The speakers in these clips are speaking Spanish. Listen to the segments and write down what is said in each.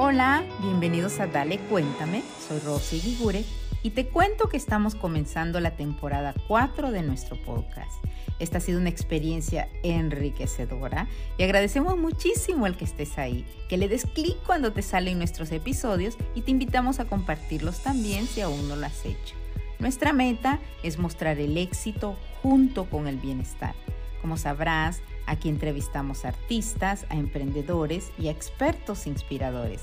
Hola, bienvenidos a Dale Cuéntame, soy Rosy Ligure y te cuento que estamos comenzando la temporada 4 de nuestro podcast. Esta ha sido una experiencia enriquecedora y agradecemos muchísimo el que estés ahí, que le des clic cuando te salen nuestros episodios y te invitamos a compartirlos también si aún no lo has hecho. Nuestra meta es mostrar el éxito junto con el bienestar. Como sabrás, Aquí entrevistamos a artistas, a emprendedores y a expertos inspiradores.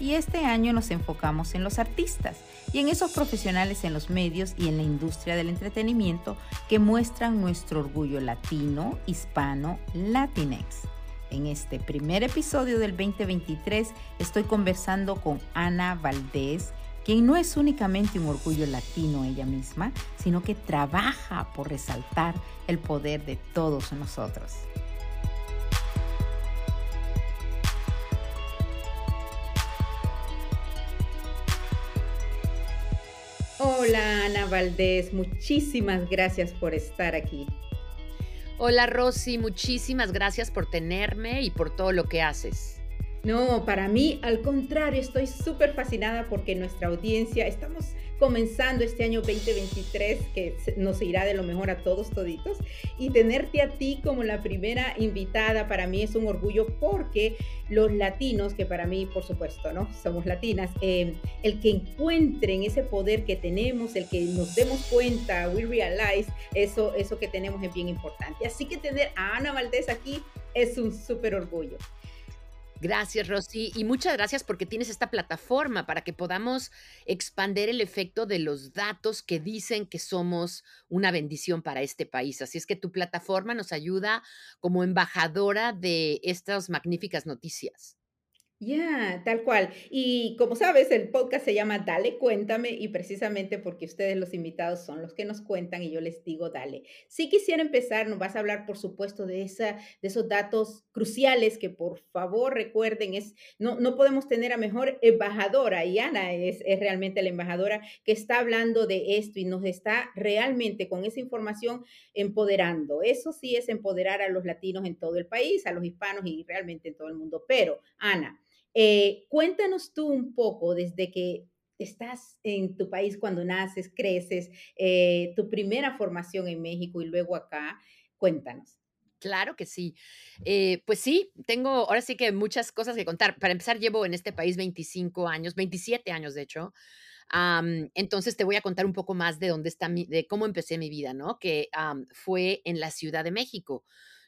Y este año nos enfocamos en los artistas y en esos profesionales en los medios y en la industria del entretenimiento que muestran nuestro orgullo latino, hispano, latinex. En este primer episodio del 2023 estoy conversando con Ana Valdés, quien no es únicamente un orgullo latino ella misma, sino que trabaja por resaltar el poder de todos nosotros. Hola Ana Valdés, muchísimas gracias por estar aquí. Hola Rosy, muchísimas gracias por tenerme y por todo lo que haces. No, para mí, al contrario, estoy súper fascinada porque nuestra audiencia, estamos comenzando este año 2023 que nos irá de lo mejor a todos toditos y tenerte a ti como la primera invitada para mí es un orgullo porque los latinos, que para mí por supuesto, ¿no? Somos latinas, eh, el que encuentren ese poder que tenemos, el que nos demos cuenta, we realize, eso, eso que tenemos es bien importante. Así que tener a Ana Valdés aquí es un súper orgullo. Gracias, Rosy. Y muchas gracias porque tienes esta plataforma para que podamos expander el efecto de los datos que dicen que somos una bendición para este país. Así es que tu plataforma nos ayuda como embajadora de estas magníficas noticias. Ya, tal cual. Y como sabes, el podcast se llama Dale, cuéntame, y precisamente porque ustedes los invitados son los que nos cuentan y yo les digo dale. Si quisiera empezar, nos vas a hablar, por supuesto, de, esa, de esos datos cruciales que por favor recuerden, es, no, no podemos tener a mejor embajadora, y Ana es, es realmente la embajadora que está hablando de esto y nos está realmente con esa información empoderando. Eso sí es empoderar a los latinos en todo el país, a los hispanos y realmente en todo el mundo. Pero, Ana, eh, cuéntanos tú un poco desde que estás en tu país cuando naces, creces, eh, tu primera formación en México y luego acá. Cuéntanos. Claro que sí. Eh, pues sí, tengo ahora sí que muchas cosas que contar. Para empezar, llevo en este país 25 años, 27 años de hecho. entonces te voy a contar un poco más de dónde está de cómo empecé mi vida, ¿no? Que fue en la Ciudad de México.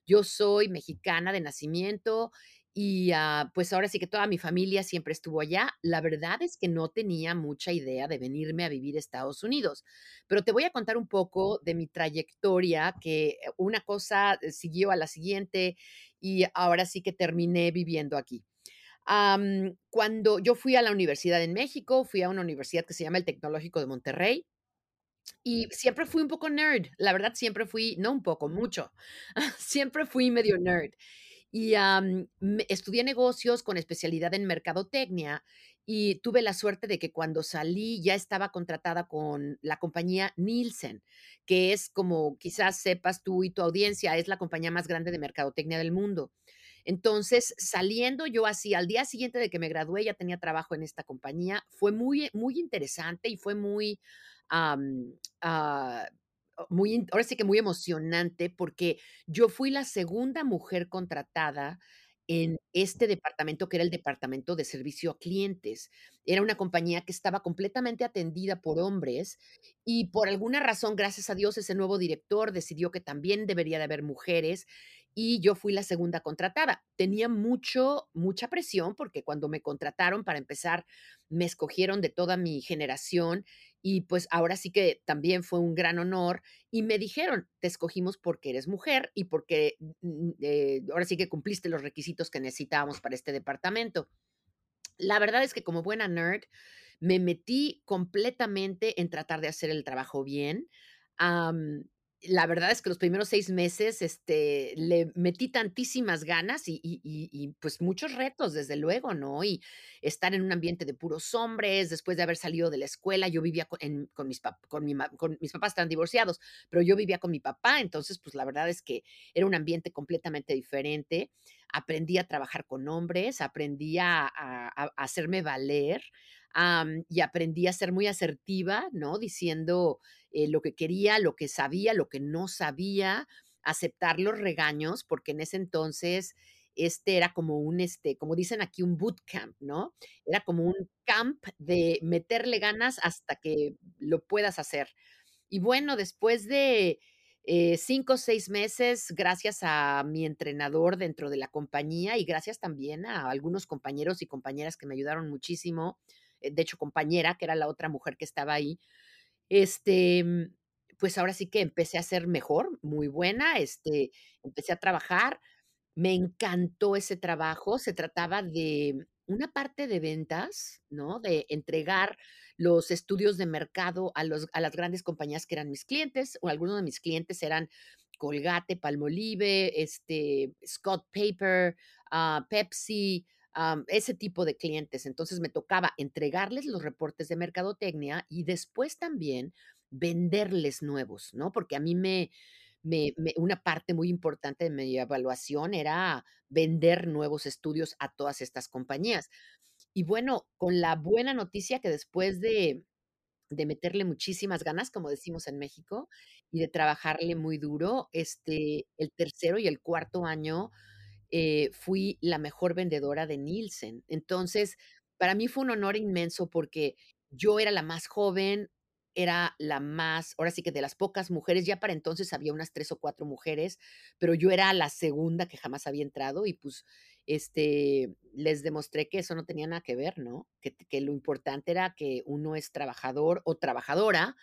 Yo soy mexicana de nacimiento y ah, pues ahora sí que toda mi familia siempre estuvo allá. La verdad es que no tenía mucha idea de venirme a vivir a Estados Unidos, pero te voy a contar un poco de mi trayectoria, que eh, una cosa eh, siguió a la siguiente y ahora sí que terminé viviendo aquí. cuando yo fui a la universidad en México, fui a una universidad que se llama el Tecnológico de Monterrey. Y siempre fui un poco nerd, la verdad siempre fui, no un poco, mucho, siempre fui medio nerd y estudié negocios con especialidad en mercadotecnia y tuve la suerte de que cuando salí ya estaba contratada con la compañía Nielsen, que es como quizás sepas tú y tu audiencia, es la compañía más grande de mercadotecnia del mundo. Entonces, saliendo yo así, al día siguiente de que me gradué, ya tenía trabajo en esta compañía, fue muy, muy interesante y fue muy, ah, muy, ahora sí que muy emocionante porque yo fui la segunda mujer contratada en este departamento que era el departamento de servicio a clientes. Era una compañía que estaba completamente atendida por hombres y por alguna razón, gracias a Dios, ese nuevo director decidió que también debería de haber mujeres y yo fui la segunda contratada. Tenía mucho, mucha presión porque cuando me contrataron para empezar, me escogieron de toda mi generación y pues ahora sí que también fue un gran honor y me dijeron, te escogimos porque eres mujer y porque eh, ahora sí que cumpliste los requisitos que necesitábamos para este departamento. La verdad es que como buena nerd, me metí completamente en tratar de hacer el trabajo bien. La verdad es que los primeros 6 meses, este, le metí tantísimas ganas y y pues, muchos retos, desde luego, ¿no? Y estar en un ambiente de puros hombres, después de haber salido de la escuela, yo vivía co en con mis pap con con mis papás están divorciados, pero yo vivía con mi papá, entonces, pues, la verdad es que era un ambiente completamente diferente. Aprendí a trabajar con hombres, aprendí a hacerme valer, y aprendí a ser muy asertiva, ¿no? Diciendo, eh, lo que quería, lo que sabía, lo que no sabía, aceptar los regaños, porque en ese entonces, este, era como un, este, como dicen aquí, un bootcamp, ¿no? Era como un camp de meterle ganas hasta que lo puedas hacer. Y bueno, después de, eh, 5 o 6 meses, gracias a mi entrenador dentro de la compañía y gracias también a algunos compañeros y compañeras que me ayudaron muchísimo, eh, de hecho, compañera, que era la otra mujer que estaba ahí, este, mm, pues, ahora sí que empecé a ser mejor, muy buena, este, empecé a trabajar. Me encantó ese trabajo, se trataba de una parte de ventas, ¿no? De entregar los estudios de mercado a los a las grandes compañías que eran mis clientes, o algunos de mis clientes eran Colgate, Palmolive, este, Scott Paper, ah, Pepsi, ese tipo de clientes. Entonces, me tocaba entregarles los reportes de mercadotecnia y después también venderles nuevos, ¿no? Porque a mí me una parte muy importante de mi evaluación era vender nuevos estudios a todas estas compañías. Y bueno, con la buena noticia que después de de meterle muchísimas ganas, como decimos en México, y de trabajarle muy duro, este, el tercero y el cuarto año, eh, fui la mejor vendedora de Nielsen. Entonces, para mí fue un honor inmenso porque yo era la más joven, era la más ahora sí que de las pocas mujeres, ya para entonces había unas 3 o 4 mujeres, pero yo era la segunda que jamás había entrado y, pues, este, les demostré que eso no tenía nada que ver, ¿no? Que que lo importante era que uno es trabajador o trabajadora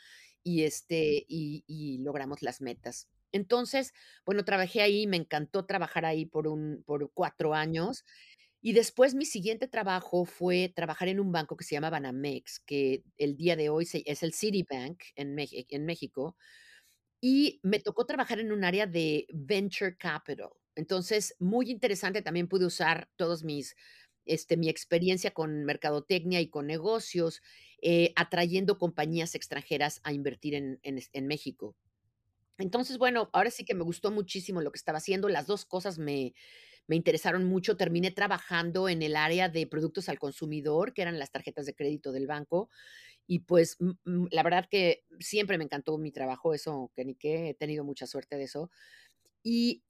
y, este, y y logramos las metas. Entonces, bueno, trabajé ahí, me encantó trabajar ahí por un por 4 años. Y después mi siguiente trabajo fue trabajar en un banco que se llama Banamex, que el día de hoy se es el Citibank en en México, y me tocó trabajar en un área de venture capital. Entonces, muy interesante, también pude usar todos mis, este, mi experiencia con mercadotecnia y con negocios, eh, atrayendo compañías extranjeras a invertir en en México. Entonces, bueno, ahora sí que me gustó muchísimo lo que estaba haciendo, las 2 cosas me me interesaron mucho. Terminé trabajando en el área de productos al consumidor, que eran las tarjetas de crédito del banco, y pues, la verdad que siempre me encantó mi trabajo, eso que ni qué, he tenido mucha suerte de eso. Y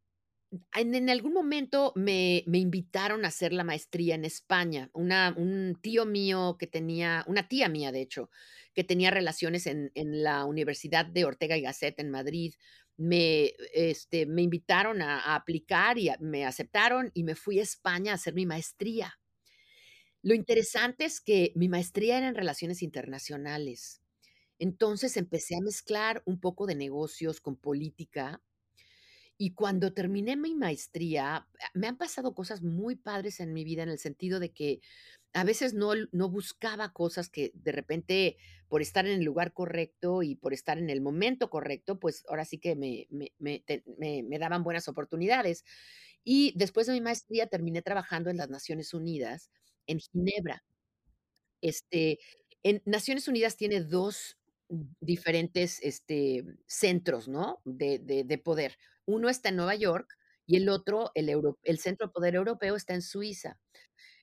en algún momento me me invitaron a hacer la maestría en España. Una un tío mío que tenía una tía mía, de hecho, que tenía relaciones en en la Universidad de Ortega y Gasset en Madrid, me, este, me invitaron a aplicar y me aceptaron y me fui a España a hacer mi maestría. Lo interesante es que mi maestría era en relaciones internacionales. Entonces, empecé a mezclar un poco de negocios con política. Y cuando terminé mi maestría, ah, me han pasado cosas muy padres en mi vida, en el sentido de que a veces no no buscaba cosas que de repente, por estar en el lugar correcto y por estar en el momento correcto, pues, ahora sí que me me me te me me daban buenas oportunidades. Y después de mi maestría terminé trabajando en las Naciones Unidas, en Ginebra. Este, en Naciones Unidas tiene 2 diferentes, este, centros, ¿no? De de de poder. Uno está en Nueva York y el otro, el centro de poder europeo está en Suiza.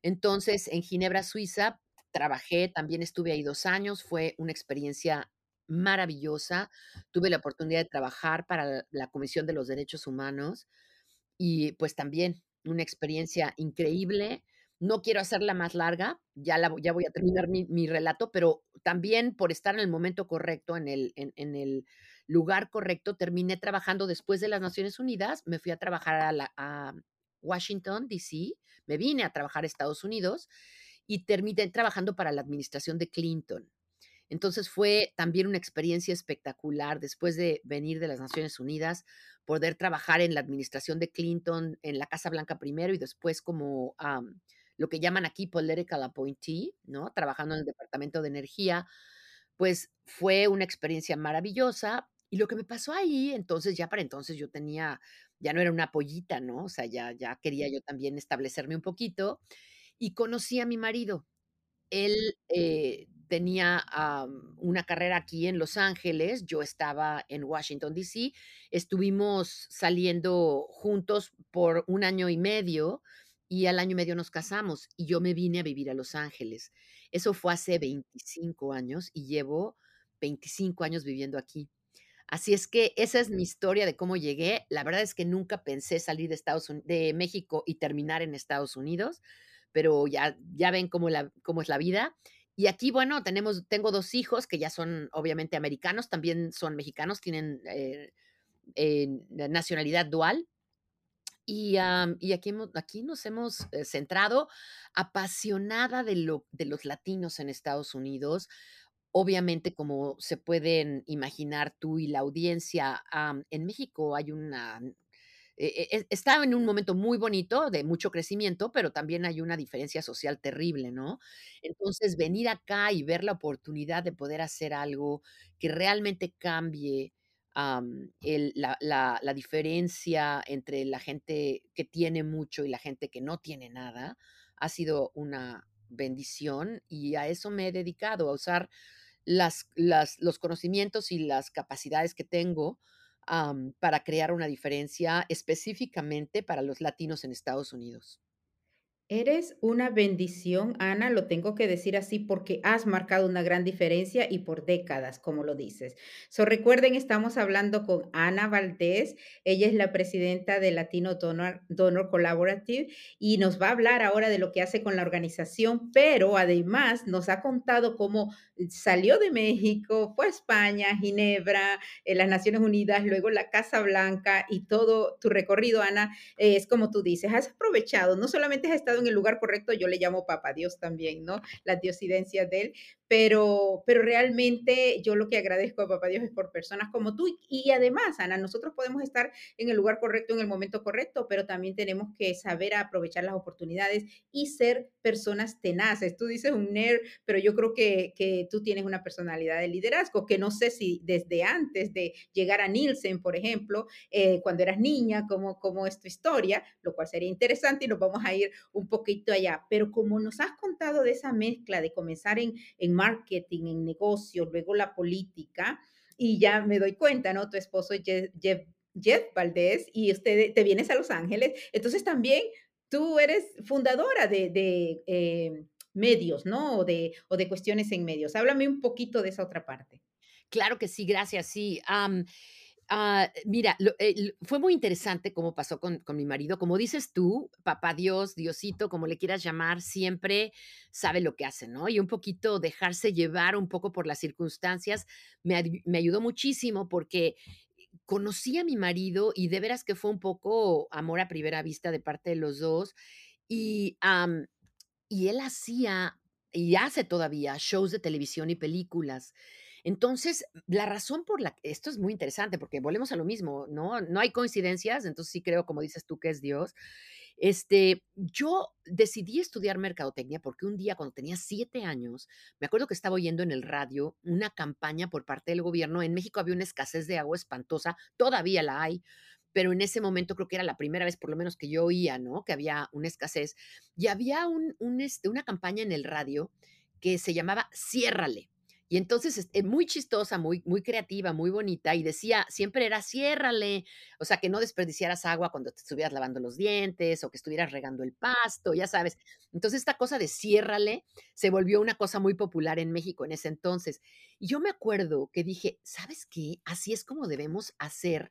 Entonces, en Ginebra, Suiza, trabajé, también estuve ahí 2 años, fue una experiencia maravillosa. Tuve la oportunidad de trabajar para la Comisión de los Derechos Humanos y, pues, también una experiencia increíble. No quiero hacerla más larga, ya voy a terminar mi relato, pero también por estar en el momento correcto, en el en el lugar correcto, terminé trabajando después de las Naciones Unidas, me fui a trabajar a Washington, D.C., me vine a trabajar a Estados Unidos y terminé trabajando para la administración de Clinton. Entonces, fue también una experiencia espectacular después de venir de las Naciones Unidas, poder trabajar en la administración de Clinton, en la Casa Blanca primero y después como, lo que llaman aquí political appointee, ¿no? Trabajando en el Departamento de Energía, pues, fue una experiencia maravillosa Y lo que me pasó ahí, entonces, ya para entonces yo tenía ya no era una pollita, ¿no? O sea, ya ya quería yo también establecerme un poquito, y conocí a mi marido. Él, eh, tenía, una carrera aquí en Los Ángeles, yo estaba en Washington, D.C. Estuvimos saliendo juntos por un año y medio, y al año y medio nos casamos, y yo me vine a vivir a Los Ángeles. Eso fue hace 25 años, y llevo 25 años viviendo aquí. Así es que esa es mi historia de cómo llegué. La verdad es que nunca pensé salir de Estados Uni de México y terminar en Estados Unidos, pero ya ya ven cómo la cómo es la vida. Y aquí, bueno, tenemos tengo 2 hijos que ya son obviamente americanos, también son mexicanos, tienen, eh eh, nacionalidad dual. Y, aquí nos hemos, eh, centrado, apasionada de lo de los latinos en Estados Unidos. Obviamente, como se pueden imaginar tú y la audiencia, en México hay una e e está en un momento muy bonito, de mucho crecimiento, pero también hay una diferencia social terrible, ¿no? Entonces, venir acá y ver la oportunidad de poder hacer algo que realmente cambie, la diferencia entre la gente que tiene mucho y la gente que no tiene nada, ha sido una bendición, y a eso me he dedicado, a usar las los conocimientos y las capacidades que tengo, para crear una diferencia específicamente para los latinos en Estados Unidos. Eres una bendición, Ana, lo tengo que decir así porque has marcado una gran diferencia y por décadas, como lo dices. So, recuerden, estamos hablando con Ana Valdés, ella es la presidenta de Latino Donor Donor Collaborative y nos va a hablar ahora de lo que hace con la organización, pero además nos ha contado cómo salió de México, fue a España, Ginebra, eh, las Naciones Unidas, luego la Casa Blanca y todo tu recorrido, Ana, es como tú dices, has aprovechado, no solamente has estado en el lugar correcto, yo le llamo Papá Dios también, ¿no? La diosidencia de él, pero pero realmente yo lo que agradezco a Papá Dios es por personas como tú. Y además, Ana, nosotros podemos estar en el lugar correcto, en el momento correcto, pero también tenemos que saber aprovechar las oportunidades y ser personas tenaces. Tú dices un nerd, pero yo creo que que tú tienes una personalidad de liderazgo, que no sé si desde antes de llegar a Nielsen, por ejemplo, eh, cuando eras niña, cómo cómo es tu historia, lo cual sería interesante y nos vamos a ir un poquito allá. Pero como nos has contado de esa mezcla de comenzar en en marketing, en negocios, luego la política, y ya me doy cuenta, ¿no? Tu esposo Jeff Jeff Valdés y usted te vienes a Los Ángeles. Entonces, también tú eres fundadora de eh, medios, ¿no? O de o de cuestiones en medios. Háblame un poquito de esa otra parte. Claro que sí, gracias. Sí, ah, mira, el fue muy interesante cómo pasó con mi marido. Como dices tú, Papá Dios, Diosito, como le quieras llamar, siempre sabe lo que hace, ¿no? Y un poquito dejarse llevar un poco por las circunstancias me ayudó muchísimo porque conocí a mi marido y de veras que fue un poco amor a primera vista de parte de los 2. Y, y él hacía y hace todavía shows de televisión y películas. Entonces, la razón por la esto es muy interesante, porque volvemos a lo mismo, ¿no? No hay coincidencias, entonces sí creo, como dices tú, que es Dios. Este, yo decidí estudiar mercadotecnia porque un día, cuando tenía 7 años, me acuerdo que estaba oyendo en el radio una campaña por parte del gobierno. En México había una escasez de agua espantosa, todavía la hay, pero en ese momento creo que era la primera vez, por lo menos, que yo oía, ¿no? Que había una escasez. Y había un, este, una campaña en el radio que se llamaba Ciérrale. Y entonces, este, muy chistosa, muy muy creativa, muy bonita, y decía siempre era: "Ciérrale", o sea, que no desperdiciaras agua cuando te estuvieras lavando los dientes o que estuvieras regando el pasto, ya sabes. Entonces, esta cosa de ciérrale se volvió una cosa muy popular en México en ese entonces. Y yo me acuerdo que dije: "¿Sabes qué? Así es como debemos hacer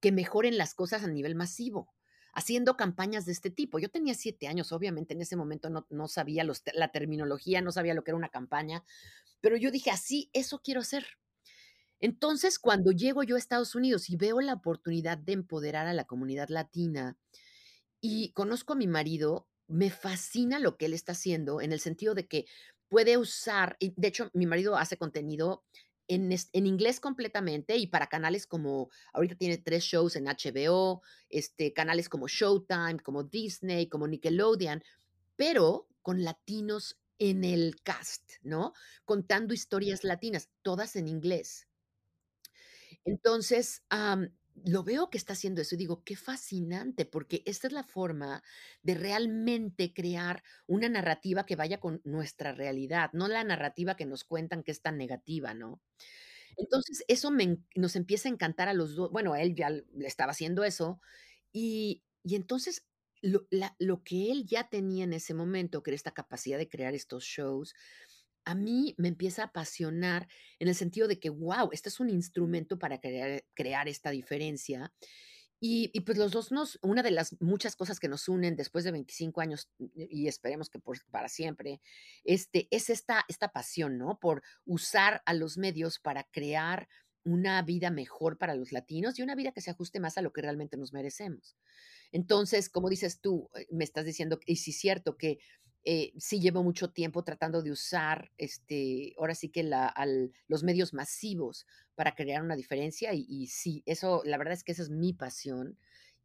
que mejoren las cosas a nivel masivo, haciendo campañas de este tipo". Yo tenía 7 años, obviamente, en ese momento no no sabía la terminología, no sabía lo que era una campaña, pero yo dije: "Así, eso quiero hacer". Entonces, cuando llego yo a Estados Unidos y veo la oportunidad de empoderar a la comunidad latina, y conozco a mi marido, me fascina lo que él está haciendo, en el sentido de que puede usar y de hecho, mi marido hace contenido en en inglés completamente y para canales como ahorita tiene 3 shows en HBO, este, canales como Showtime, como Disney, como Nickelodeon, pero con latinos en el cast, ¿no? Contando historias latinas, todas en inglés. Entonces, am, lo veo que está haciendo eso y digo: "Qué fascinante", porque esta es la forma de realmente crear una narrativa que vaya con nuestra realidad, no la narrativa que nos cuentan que es tan negativa, ¿no? Entonces, eso me en nos empieza a encantar a los 2 bueno, él ya le estaba haciendo eso, y y entonces lo la lo que él ya tenía en ese momento, que era esta capacidad de crear estos shows, a mí me empieza a apasionar en el sentido de que, guau, este es un instrumento para crear esta diferencia. Y y pues los 2 nos una de las muchas cosas que nos unen después de 25 años, y esperemos que para siempre, este, es esta esta pasión, ¿no? Por usar a los medios para crear una vida mejor para los latinos y una vida que se ajuste más a lo que realmente nos merecemos. Entonces, como dices tú, eh, me estás diciendo, y sí es cierto que, eh, sí llevo mucho tiempo tratando de usar, este, ahora sí que la al los medios masivos para crear una diferencia, y sí, eso, la verdad es que esa es mi pasión,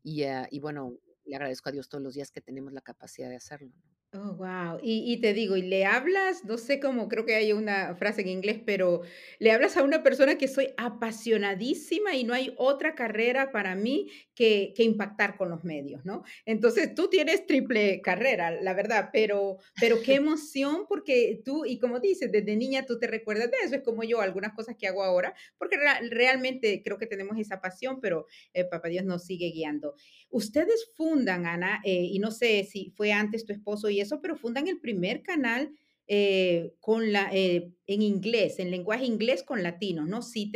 y, ah, y bueno, le agradezco a Dios todos los días que tenemos la capacidad de hacerlo, ¿no? Oh, guau. Y y te digo, y le hablas, no sé cómo, creo que hay una frase en inglés, pero le hablas a una persona que soy apasionadísima y no hay otra carrera para mí que que impactar con los medios, ¿no? Entonces, tú tienes triple carrera, la verdad, pero pero qué emoción, porque tú y como dices, desde niña tú te recuerdas de eso, es como yo, algunas cosas que hago ahora, porque real realmente creo que tenemos esa pasión, pero, eh, papá Dios nos sigue guiando. Ustedes fundan, Ana, eh, y no sé si fue antes tu esposo y eso, pero fundan el primer canal, eh, con la eh, en inglés, en lenguaje inglés con latinos, ¿no? Sí.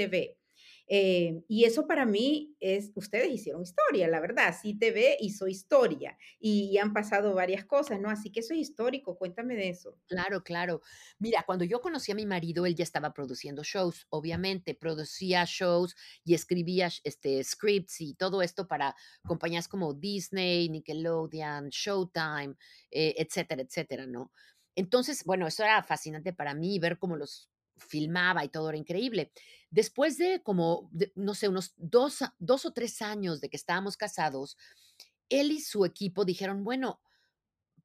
Eh, y eso para mí es ustedes hicieron historia, la verdad. Sí TV hizo historia, y han pasado varias cosas, ¿no? Así que eso es histórico, cuéntame de eso. Claro, claro. Mira, cuando yo conocí a mi marido, él ya estaba produciendo shows, obviamente, producía shows y escribía, este, scripts y todo esto para compañías como Disney, Nickelodeon, Showtime, eh, etcétera, etcétera, ¿no? Entonces, bueno, eso era fascinante para mí, ver cómo los filmaba y todo era increíble. Después de como, no sé, unos 2 a 2 o 3 años de que estábamos casados, él y su equipo dijeron: "Bueno,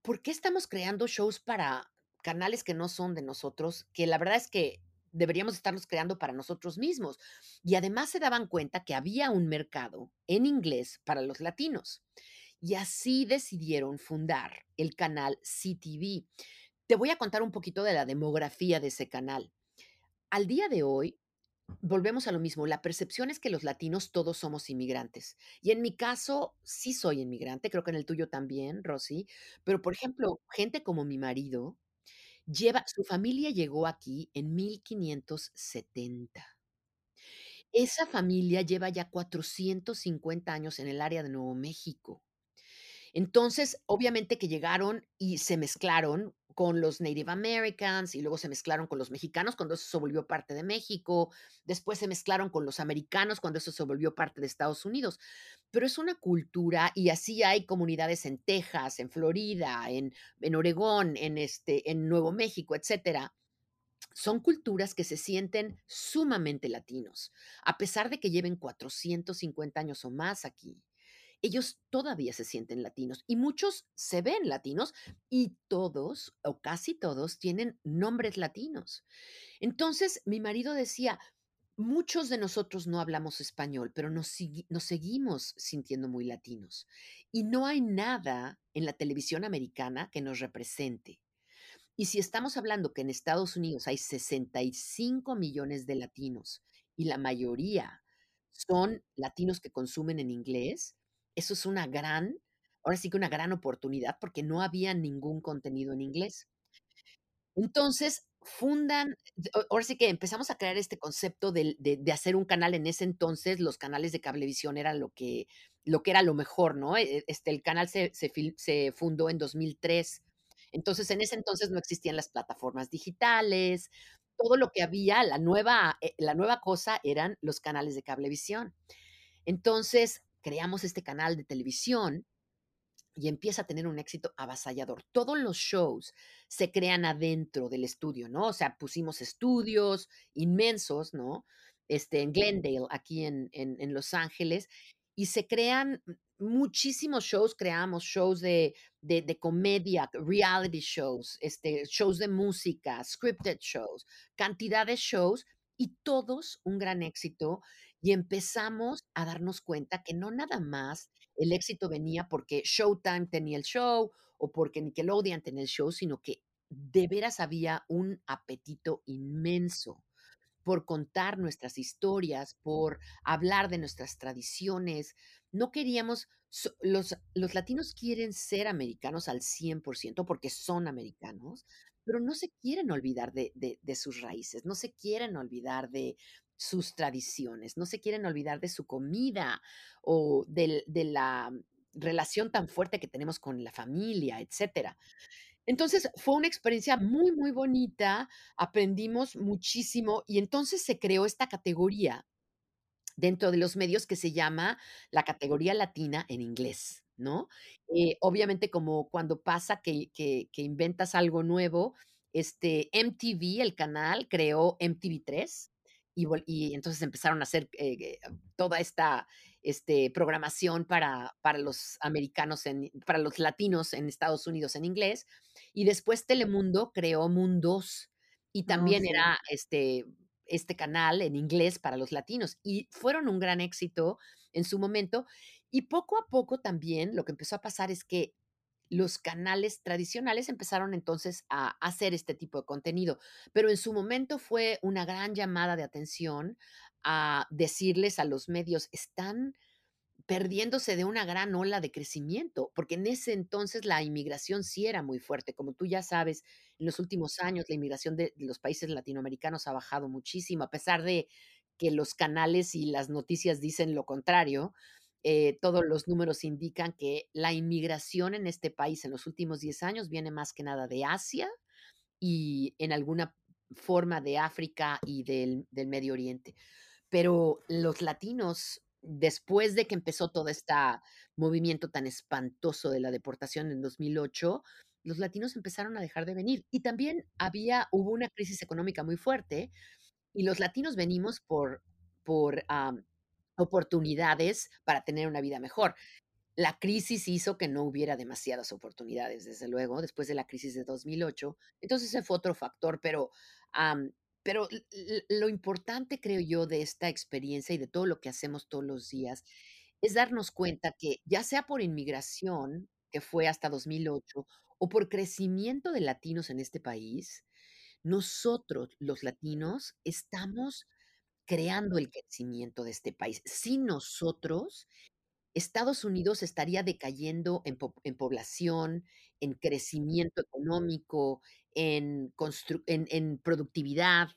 ¿por qué estamos creando shows para canales que no son de nosotros?, que la verdad es que deberíamos estarlos creando para nosotros mismos". Y además se daban cuenta que había un mercado en inglés para los latinos. Y así decidieron fundar el canal CTV. Te voy a contar un poquito de la demografía de ese canal. Al día de hoy, volvemos a lo mismo, la percepción es que los latinos todos somos inmigrantes. Y en mi caso, sí soy inmigrante, creo que en el tuyo también, Rosy, pero, por ejemplo, gente como mi marido lleva su familia llegó aquí en 1570. Esa familia lleva ya 450 años en el área de Nuevo México. Entonces, obviamente que llegaron y se mezclaron con los Native Americans, y luego se mezclaron con los mexicanos cuando eso se volvió parte de México, después se mezclaron con los americanos cuando eso se volvió parte de Estados Unidos. Pero es una cultura, y así hay comunidades en Texas, en Florida, en en Oregón, en, este, en Nuevo México, etcétera. Son culturas que se sienten sumamente latinos, a pesar de que lleven 450 años o más aquí. Ellos todavía se sienten latinos, y muchos se ven latinos, y todos, o casi todos, tienen nombres latinos. Entonces, mi marido decía: "Muchos de nosotros no hablamos español, pero nos seguimos sintiendo muy latinos, y no hay nada en la televisión americana que nos represente". Y si estamos hablando que en Estados Unidos hay 65 millones de latinos, y la mayoría son latinos que consumen en inglés, eso es una gran, ahora sí que una gran oportunidad, porque no había ningún contenido en inglés. Entonces, fundan, ahora sí que empezamos a crear este concepto de de hacer un canal. En ese entonces, los canales de cablevisión eran lo que lo que era lo mejor, ¿no? E este, el canal se se se fundó en 2003. Entonces, en ese entonces no existían las plataformas digitales, todo lo que había, la nueva, eh, la nueva cosa eran los canales de cablevisión. Entonces, creamos este canal de televisión y empieza a tener un éxito avasallador. Todos los shows se crean adentro del estudio, ¿no? O sea, pusimos estudios inmensos, ¿no? Este, en Glendale, aquí en en Los Ángeles, y se crean muchísimos shows, creamos shows de de de comedia, reality shows, este, shows de música, scripted shows, cantidad de shows, y todos un gran éxito. Y empezamos a darnos cuenta que no nada más el éxito venía porque Showtime tenía el show o porque Nickelodeon tenía el show, sino que de veras había un apetito inmenso por contar nuestras historias, por hablar de nuestras tradiciones. No queríamos, los, los latinos quieren ser americanos al 100% porque son americanos, pero no se quieren olvidar de, de- de sus raíces, no se quieren olvidar de sus tradiciones, no se quieren olvidar de su comida o de la relación tan fuerte que tenemos con la familia, etcétera. Entonces, fue una experiencia muy, muy bonita, aprendimos muchísimo y entonces se creó esta categoría dentro de los medios que se llama la categoría latina en inglés, ¿no? Eh, obviamente, como cuando pasa que que que inventas algo nuevo, este, MTV, el canal, creó MTV3 y entonces empezaron a hacer, eh, eh, toda esta, este, programación para para los americanos en para los latinos en Estados Unidos en inglés, y después Telemundo creó Mundos, y Oh, también sí. era, este, este canal en inglés para los latinos y fueron un gran éxito en su momento. Y poco a poco también lo que empezó a pasar es que los canales tradicionales empezaron entonces a hacer este tipo de contenido, pero en su momento fue una gran llamada de atención a decirles a los medios, están perdiéndose de una gran ola de crecimiento, porque en ese entonces la inmigración sí era muy fuerte. Como tú ya sabes, en los últimos años la inmigración de, los países latinoamericanos ha bajado muchísimo, a pesar de que los canales y las noticias dicen lo contrario. Eh, todos los números indican que la inmigración en este país en los últimos 10 años viene más que nada de Asia y en alguna forma de África y del, del Medio Oriente. Pero los latinos, después de que empezó todo este movimiento tan espantoso de la deportación en 2008, los latinos empezaron a dejar de venir. Y también había hubo una crisis económica muy fuerte, y los latinos venimos por por, oportunidades para tener una vida mejor. La crisis hizo que no hubiera demasiadas oportunidades, desde luego, después de la crisis de 2008. Entonces, ese fue otro factor, pero, pero lo importante, creo yo, de esta experiencia y de todo lo que hacemos todos los días, es darnos cuenta que, ya sea por inmigración, que fue hasta 2008, o por crecimiento de latinos en este país, nosotros, los latinos, estamos creando el crecimiento de este país. Sin nosotros, Estados Unidos estaría decayendo en po en población, en crecimiento económico, en en en productividad,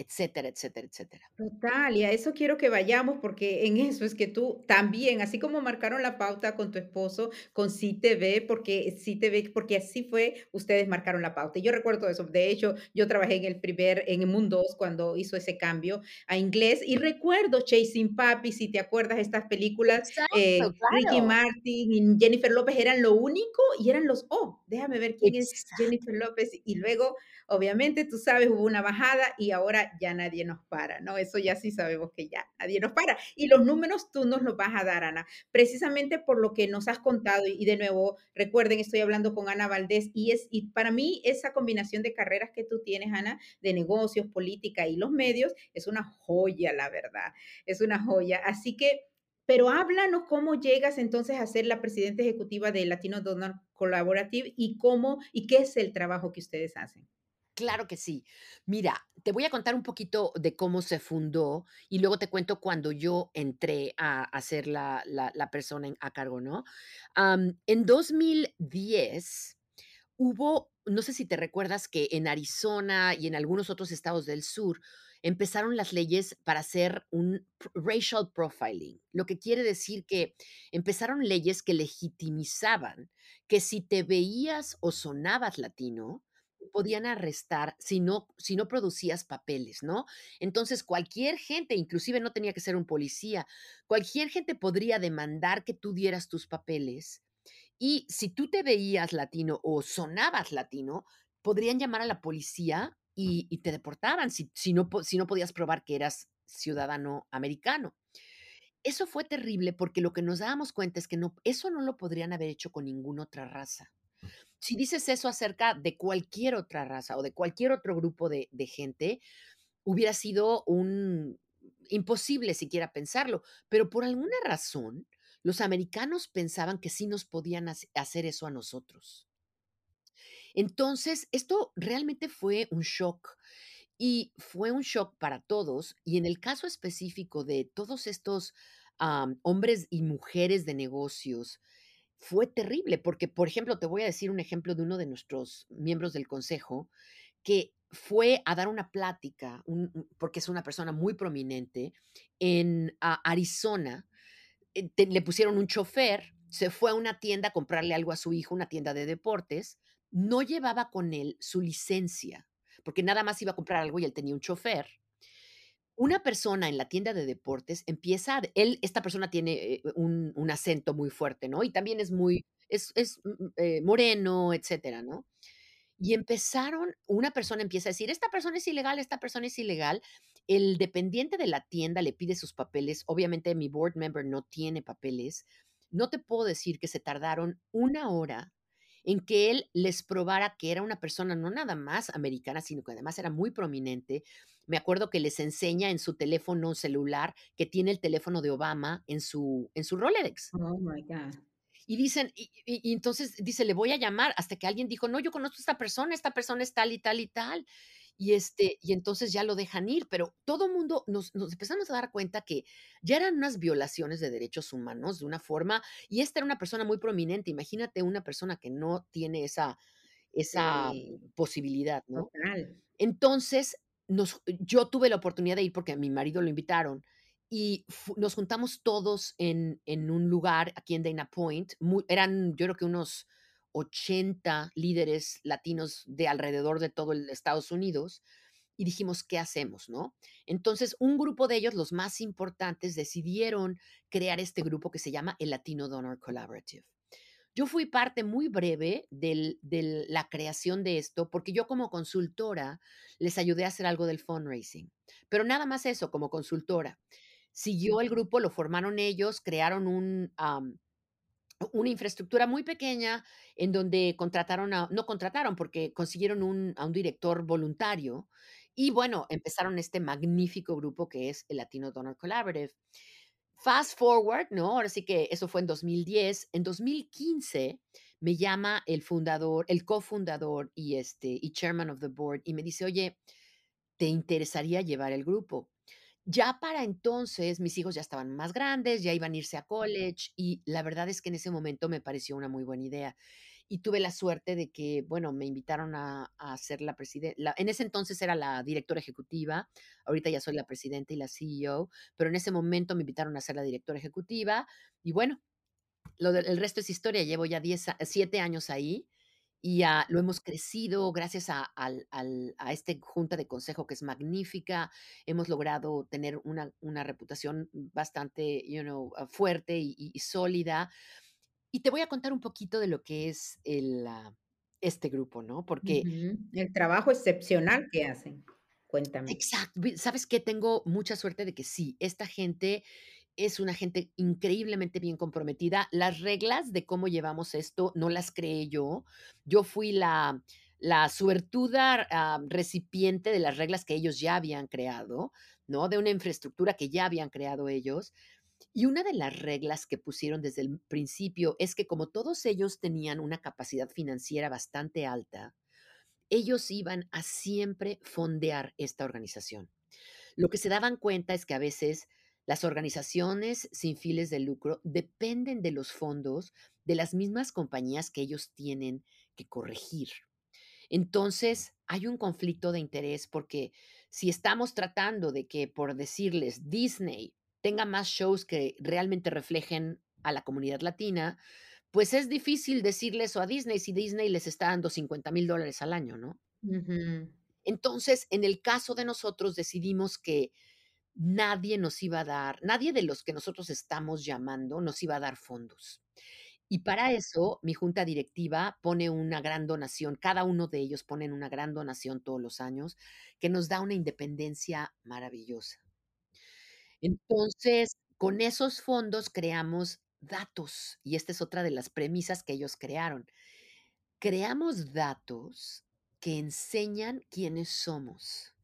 etcétera, etcétera, etcétera. Total, y a eso quiero que vayamos, porque en eso es que tú también, así como marcaron la pauta con tu esposo, con Sí TV, porque Sí TV, porque así fue, ustedes marcaron la pauta. Y yo recuerdo eso. De hecho, yo trabajé en el primer, en Mundo cuando hizo ese cambio a inglés. Y recuerdo Chasing Papi, si te acuerdas, estas películas, Exacto, eh, Ricky claro. Martin y Jennifer López eran lo único y eran los, oh, déjame ver quién es Exacto. Jennifer López. Y luego Obviamente, tú sabes, hubo una bajada y ahora ya nadie nos para, ¿no? Eso ya sí sabemos que ya nadie nos para. Y los números tú nos los vas a dar, Ana, precisamente por lo que nos has contado. Y, de nuevo, recuerden, estoy hablando con Ana Valdés y es y para mí esa combinación de carreras que tú tienes, Ana, de negocios, política y los medios, es una joya, la verdad. Es una joya. Así que pero háblanos cómo llegas entonces a ser la presidenta ejecutiva de Latino Donor Collaborative y cómo y qué es el trabajo que ustedes hacen. Claro que sí. Mira, te voy a contar un poquito de cómo se fundó y luego te cuento cuando yo entré a a ser la la persona en a cargo, ¿no? En 2010 hubo, no sé si te recuerdas que en Arizona y en algunos otros estados del sur empezaron las leyes para hacer un racial profiling, lo que quiere decir que empezaron leyes que legitimizaban que si te veías o sonabas latino, podían arrestar si no si no producías papeles, ¿no? Entonces, cualquier gente, inclusive no tenía que ser un policía, cualquier gente podría demandar que tú dieras tus papeles y si tú te veías latino o sonabas latino, podrían llamar a la policía y y te deportaban si si no si no podías probar que eras ciudadano americano. Eso fue terrible porque lo que nos dábamos cuenta es que no eso no lo podrían haber hecho con ninguna otra raza. Si dices eso acerca de cualquier otra raza o de cualquier otro grupo de gente, hubiera sido un imposible siquiera pensarlo, pero por alguna razón, los americanos pensaban que sí nos podían hace hacer eso a nosotros. Entonces, esto realmente fue un shock, y fue un shock para todos, y en el caso específico de todos estos, hombres y mujeres de negocios, fue terrible, porque, por ejemplo, te voy a decir un ejemplo de uno de nuestros miembros del consejo, que fue a dar una plática, porque es una persona muy prominente, en, Arizona, eh, le pusieron un chofer, se fue a una tienda a comprarle algo a su hijo, una tienda de deportes, no llevaba con él su licencia, porque nada más iba a comprar algo y él tenía un chofer. Una persona en la tienda de deportes empieza a él esta persona tiene, eh, un acento muy fuerte, ¿no? Y también es muy es es, mm mm, eh, moreno, etcétera, ¿no? Y empezaron una persona empieza a decir: "Esta persona es ilegal, esta persona es ilegal". El dependiente de la tienda le pide sus papeles, obviamente, mi board member no tiene papeles. No te puedo decir que se tardaron una hora en que él les probara que era una persona no nada más americana, sino que además era muy prominente. Me acuerdo que les enseña en su teléfono celular que tiene el teléfono de Obama en su en su Rolodex. Oh, my God. Y dicen y y y entonces dice: "Le voy a llamar", hasta que alguien dijo: "No, yo conozco a esta persona, esta persona es tal y tal y tal". Y, este, y entonces ya lo dejan ir, pero todo mundo nos nos empezamos a dar cuenta que ya eran unas violaciones de derechos humanos de una forma, y esta era una persona muy prominente. Imagínate una persona que no tiene esa esa Sí. posibilidad, ¿no? Total. Entonces, nos yo tuve la oportunidad de ir porque a mi marido lo invitaron, y nos juntamos todos en en un lugar aquí en Dana Point, eran, yo creo que unos 80 líderes latinos de alrededor de todo el Estados Unidos, y dijimos: "¿Qué hacemos?", ¿no? Entonces, un grupo de ellos, los más importantes, decidieron crear este grupo que se llama el Latino Donor Collaborative. Yo fui parte muy breve del la creación de esto, porque yo como consultora les ayudé a hacer algo del fundraising, pero nada más eso, como consultora. Siguió el grupo, lo formaron ellos, crearon un, una infraestructura muy pequeña en donde contrataron a no contrataron, porque consiguieron un a un director voluntario, y bueno, empezaron este magnífico grupo que es el Latino Donor Collaborative. Fast forward, ¿no? Ahora sí que eso fue en 2010. En 2015 me llama el fundador, el cofundador y, este, y chairman of the board, y me dice: "Oye, ¿te interesaría llevar el grupo?". Ya para entonces, mis hijos ya estaban más grandes, ya iban a irse a college, y la verdad es que en ese momento me pareció una muy buena idea. Y tuve la suerte de que, bueno, me invitaron a a ser la preside la en ese entonces era la directora ejecutiva, ahorita ya soy la presidenta y la CEO, pero en ese momento me invitaron a ser la directora ejecutiva, y bueno, el resto es historia. Llevo ya 10 a 7 años ahí, y, ah, lo hemos crecido gracias a a este junta de consejo que es magnífica. Hemos logrado tener una una reputación bastante, you know, ah, fuerte y sólida. Y te voy a contar un poquito de lo que es el, ah, este grupo, ¿no? Porque. El trabajo excepcional que hacen. Cuéntame. Exacto, ¿sabes qué? Tengo mucha suerte de que sí, esta gente es una gente increíblemente bien comprometida. Las reglas de cómo llevamos esto no las creé yo. Yo fui la la suertuda, ah, recipiente de las reglas que ellos ya habían creado, ¿no? De una infraestructura que ya habían creado ellos. Y una de las reglas que pusieron desde el principio es que como todos ellos tenían una capacidad financiera bastante alta, ellos iban a siempre fondear esta organización. Lo que se daban cuenta es que a veces las organizaciones sin fines de lucro dependen de los fondos de las mismas compañías que ellos tienen que corregir. Entonces, hay un conflicto de interés, porque si estamos tratando de que, por decirles, Disney tenga más shows que realmente reflejen a la comunidad latina, pues es difícil decirle eso a Disney, si Disney les está dando $50,000 dólares al año, ¿no? Entonces, en el caso de nosotros, decidimos que nadie nos iba a dar nadie de los que nosotros estamos llamando nos iba a dar fondos. Y para eso, mi junta directiva pone una gran donación, cada uno de ellos ponen una gran donación todos los años, que nos da una independencia maravillosa. Entonces, con esos fondos creamos datos, y esta es otra de las premisas que ellos crearon. Creamos datos que enseñan quiénes somos.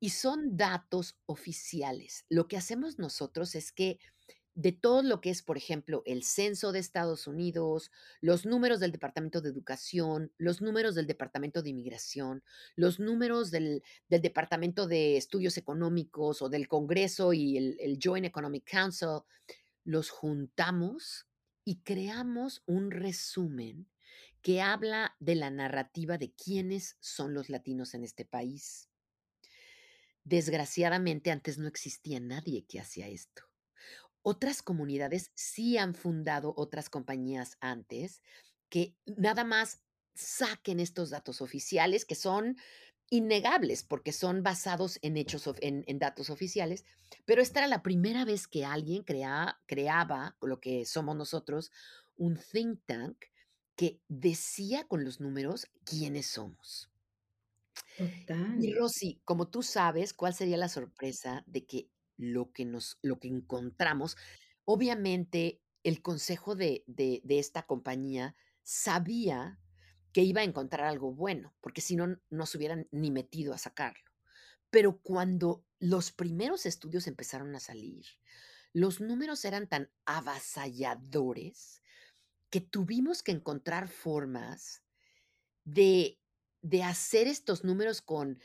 Y son datos oficiales. Lo que hacemos nosotros es que de todo lo que es, por ejemplo, el censo de Estados Unidos, los números del Departamento de Educación, los números del Departamento de Inmigración, los números del, Departamento de Estudios Económicos o del Congreso y el Joint Economic Council, los juntamos y creamos un resumen que habla de la narrativa de quiénes son los latinos en este país. Desgraciadamente, antes no existía nadie que hacía esto. Otras comunidades sí han fundado otras compañías antes que nada más saquen estos datos oficiales que son innegables porque son basados en hechos, en datos oficiales, pero esta era la primera vez que alguien crea- creaba lo que somos nosotros, un think tank que decía con los números quiénes somos. Total. Y Rosy, como tú sabes, ¿cuál sería la sorpresa de que lo que nos lo que encontramos? Obviamente, el consejo de de de esta compañía sabía que iba a encontrar algo bueno, porque si no, no se hubieran ni metido a sacarlo. Pero cuando los primeros estudios empezaron a salir, los números eran tan avasalladores que tuvimos que encontrar formas de de hacer estos números con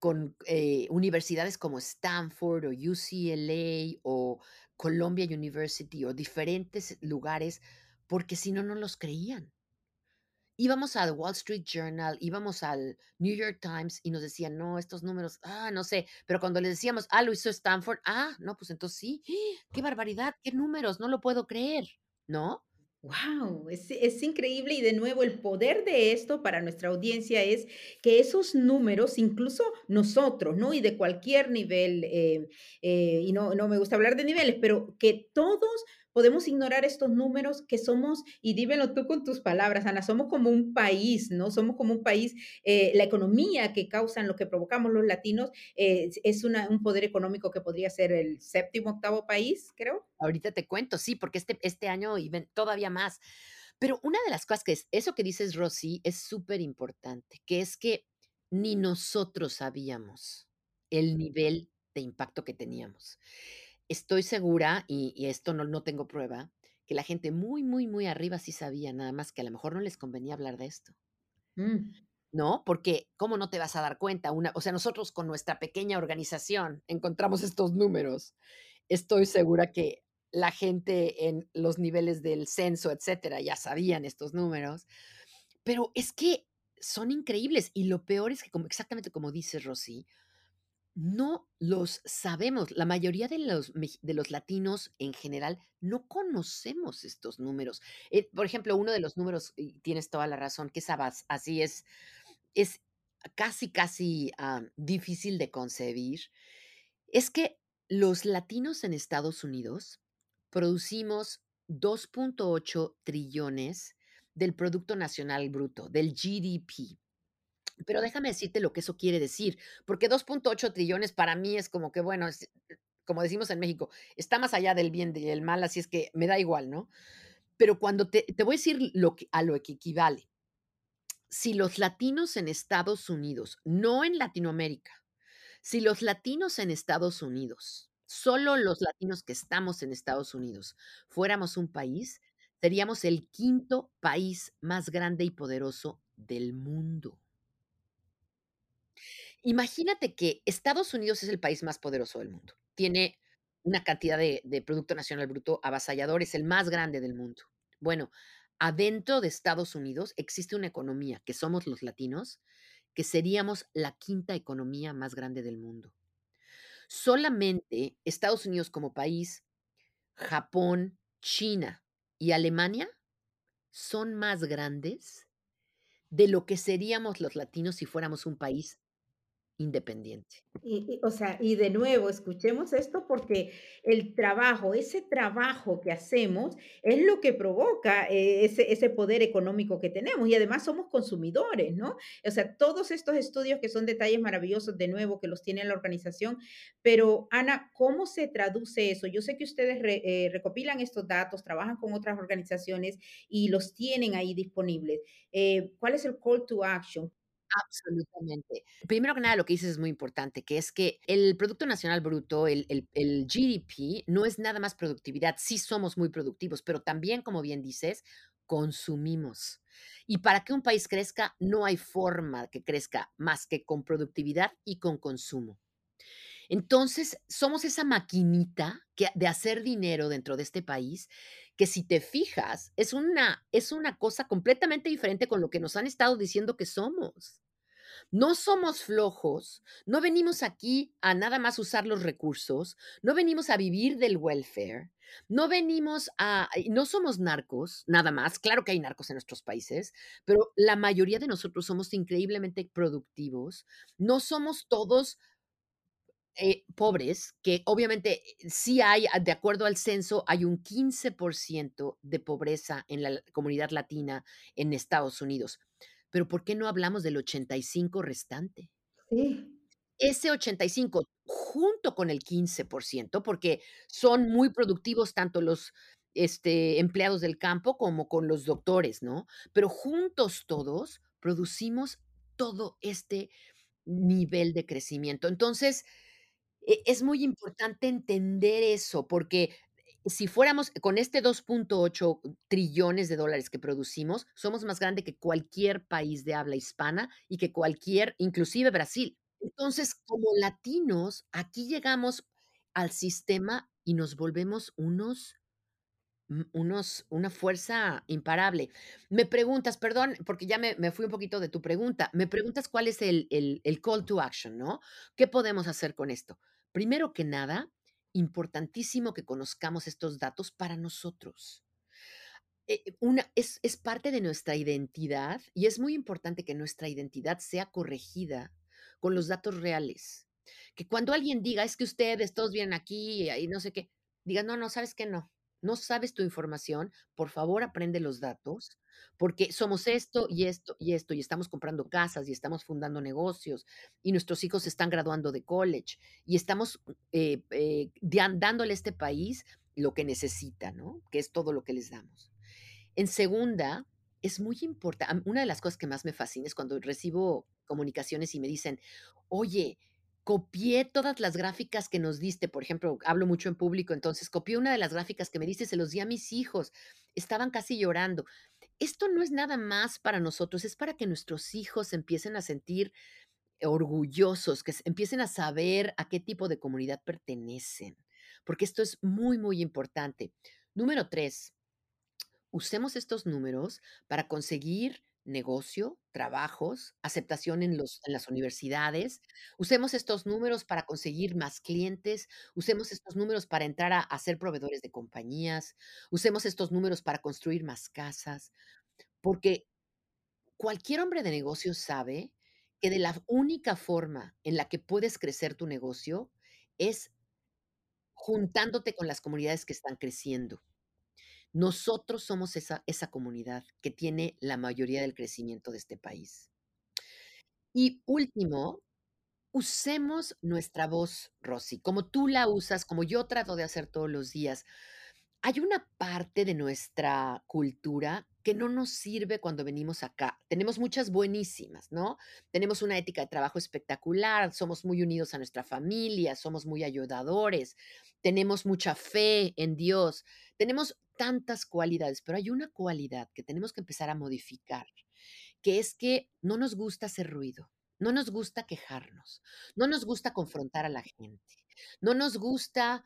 con, eh, universidades como Stanford, o UCLA, o Columbia University, o diferentes lugares, porque si no, no los creían. Íbamos al Wall Street Journal, íbamos al New York Times y nos decían: "No, estos números, ah, no sé", pero cuando les decíamos: "Ah, lo hizo Stanford", "Ah, no, pues entonces sí, qué barbaridad, qué números, no lo puedo creer", ¿no? Wow, es, es increíble y de nuevo el poder de esto para nuestra audiencia es que esos números, incluso nosotros, ¿no? Y de cualquier nivel, eh, eh, y no, no me gusta hablar de niveles, pero que todos podemos ignorar estos números que somos, y dímelo tú con tus palabras, Ana, somos como un país, ¿no? Somos como un país, eh, la economía que causan, lo que provocamos los latinos, eh, es una, un poder económico que podría ser el séptimo, octavo país, creo. Ahorita te cuento, sí, porque este este año y todavía más. Pero una de las cosas que es eso que dices, Rosy, es súper importante, que es que ni nosotros sabíamos el nivel de impacto que teníamos. Estoy segura, y y esto no no tengo prueba, que la gente muy, muy, muy arriba sí sabía, nada más que a lo mejor no les convenía hablar de esto. Mm. ¿No? Porque, ¿cómo no te vas a dar cuenta? Una o sea, nosotros con nuestra pequeña organización encontramos estos números. Estoy segura que la gente en los niveles del censo, etcétera, ya sabían estos números, pero es que son increíbles, y lo peor es que, como exactamente como dices, Rosy, no los sabemos. La mayoría de los de los latinos en general no conocemos estos números. Eh, por ejemplo, uno de los números, y tienes toda la razón, que es abas así es es casi, casi, am, difícil de concebir, es que los latinos en Estados Unidos producimos 2.8 trillones del producto nacional bruto, del GDP. Pero déjame decirte lo que eso quiere decir, porque 2.8 trillones para mí es como que, bueno, es, como decimos en México, está más allá del bien y el mal, así es que me da igual, ¿no? Pero cuando te te voy a decir lo que a lo que equivale. Si los latinos en Estados Unidos, no en Latinoamérica, si los latinos en Estados Unidos, solo los latinos que estamos en Estados Unidos, fuéramos un país, seríamos el quinto país más grande y poderoso del mundo. Imagínate que Estados Unidos es el país más poderoso del mundo. Tiene una cantidad de producto nacional bruto avasallador, es el más grande del mundo. Bueno, adentro de Estados Unidos existe una economía, que somos los latinos, que seríamos la quinta economía más grande del mundo. Solamente Estados Unidos como país, Japón, China y Alemania son más grandes de lo que seríamos los latinos si fuéramos un país independiente. Y y, o sea, y de nuevo, escuchemos esto porque el trabajo, ese trabajo que hacemos es lo que provoca, eh, ese ese poder económico que tenemos, y además somos consumidores, ¿no? O sea, todos estos estudios que son detalles maravillosos, de nuevo, que los tiene la organización, pero Ana, ¿cómo se traduce eso? Yo sé que ustedes re eh, recopilan estos datos, trabajan con otras organizaciones y los tienen ahí disponibles. Eh, ¿cuál es el call to action? Absolutamente. Primero que nada, lo que dices es muy importante, que es que el producto nacional bruto, el el el GDP, no es nada más productividad. Sí somos muy productivos, pero también, como bien dices, consumimos. Y para que un país crezca, no hay forma que crezca más que con productividad y con consumo. Entonces, somos esa maquinita que de hacer dinero dentro de este país, que si te fijas, es una es una cosa completamente diferente con lo que nos han estado diciendo que somos. No somos flojos, no venimos aquí a nada más usar los recursos, no venimos a vivir del welfare, no venimos a no somos narcos, nada más. Claro que hay narcos en nuestros países, pero la mayoría de nosotros somos increíblemente productivos. No somos todos eh, pobres, que obviamente eh, sí hay, ah, de acuerdo al censo, hay un 15% de pobreza en la comunidad latina en Estados Unidos. Pero ¿por qué no hablamos del 85 restante? Sí. Ese 85 junto con el 15%, porque son muy productivos tanto los, este, empleados del campo como con los doctores, ¿no? Pero juntos todos producimos todo este nivel de crecimiento. Entonces, e es muy importante entender eso, porque si fuéramos con este 2.8 trillones de dólares que producimos, somos más grande que cualquier país de habla hispana y que cualquier inclusive Brasil. Entonces, como latinos, aquí llegamos al sistema y nos volvemos unos mm, unos una fuerza imparable. Me preguntas, perdón, porque ya me me fui un poquito de tu pregunta. Me preguntas cuál es el el el call to action, ¿no? ¿Qué podemos hacer con esto? Primero que nada, importantísimo que conozcamos estos datos para nosotros. Eh, eh, una es es parte de nuestra identidad y es muy importante que nuestra identidad sea corregida con los datos reales. Que cuando alguien diga: "Es que ustedes todos vienen aquí y no sé qué", diga: "No, no, ¿sabes qué? No. No sabes tu información, por favor, aprende los datos, porque somos esto y esto y esto, y estamos comprando casas, y estamos fundando negocios, y nuestros hijos están graduando de college, y estamos, eh, eh, dándole a este país lo que necesita, ¿no? Que es todo lo que les damos. En segunda, es muy importa am, una de las cosas que más me fascina es cuando recibo comunicaciones y me dicen: "Oye, copié todas las gráficas que nos diste", por ejemplo, hablo mucho en público, entonces, "copié una de las gráficas que me diste, se los di a mis hijos, estaban casi llorando". Esto no es nada más para nosotros, es para que nuestros hijos empiecen a sentir orgullosos, que empiecen a saber a qué tipo de comunidad pertenecen, porque esto es muy, muy importante. Número 3. Usemos estos números para conseguir negocio, trabajos, aceptación en los en las universidades. Usemos estos números para conseguir más clientes. Usemos estos números para entrar a a ser proveedores de compañías. Usemos estos números para construir más casas, porque cualquier hombre de negocios sabe que de la única forma en la que puedes crecer tu negocio es juntándote con las comunidades que están creciendo. Nosotros somos esa esa comunidad que tiene la mayoría del crecimiento de este país. Y último, usemos nuestra voz, Rosy, como tú la usas, como yo trato de hacer todos los días. Hay una parte de nuestra cultura que no nos sirve cuando venimos acá. Tenemos muchas buenísimas, ¿no? Tenemos una ética de trabajo espectacular, somos muy unidos a nuestra familia, somos muy ayudadores, tenemos mucha fe en Dios, tenemos tantas cualidades, pero hay una cualidad que tenemos que empezar a modificar, que es que no nos gusta hacer ruido, no nos gusta quejarnos, no nos gusta confrontar a la gente, no nos gusta,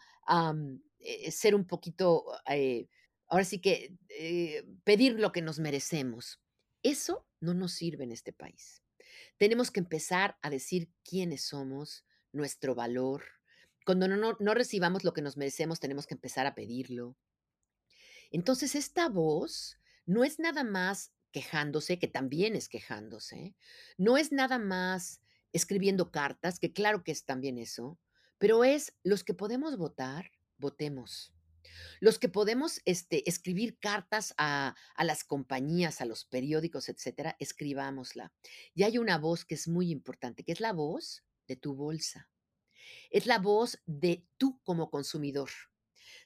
eh, ser un poquito, eh, ahora sí que, eh, pedir lo que nos merecemos. Eso no nos sirve en este país. Tenemos que empezar a decir quiénes somos, nuestro valor. Cuando no no no recibamos lo que nos merecemos, tenemos que empezar a pedirlo. Entonces, esta voz no es nada más quejándose, que también es quejándose, no es nada más escribiendo cartas, que claro que es también eso, pero es los que podemos votar, votemos. Los que podemos, este, escribir cartas a a las compañías, a los periódicos, etcétera, escribámosla. Y hay una voz que es muy importante, que es la voz de tu bolsa. Es la voz de tú como consumidor.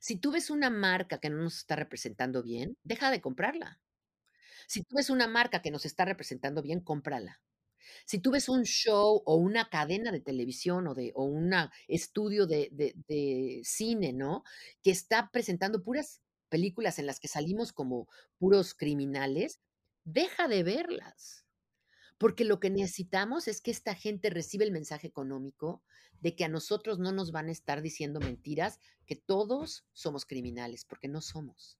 Si tú ves una marca que no nos está representando bien, deja de comprarla. Si tú ves una marca que nos está representando bien, cómprala. Si tú ves un show o una cadena de televisión o de o una estudio de de de cine, ¿no? Que está presentando puras películas en las que salimos como puros criminales, deja de verlas. Porque lo que necesitamos es que esta gente reciba el mensaje económico de que a nosotros no nos van a estar diciendo mentiras, que todos somos criminales, porque no somos.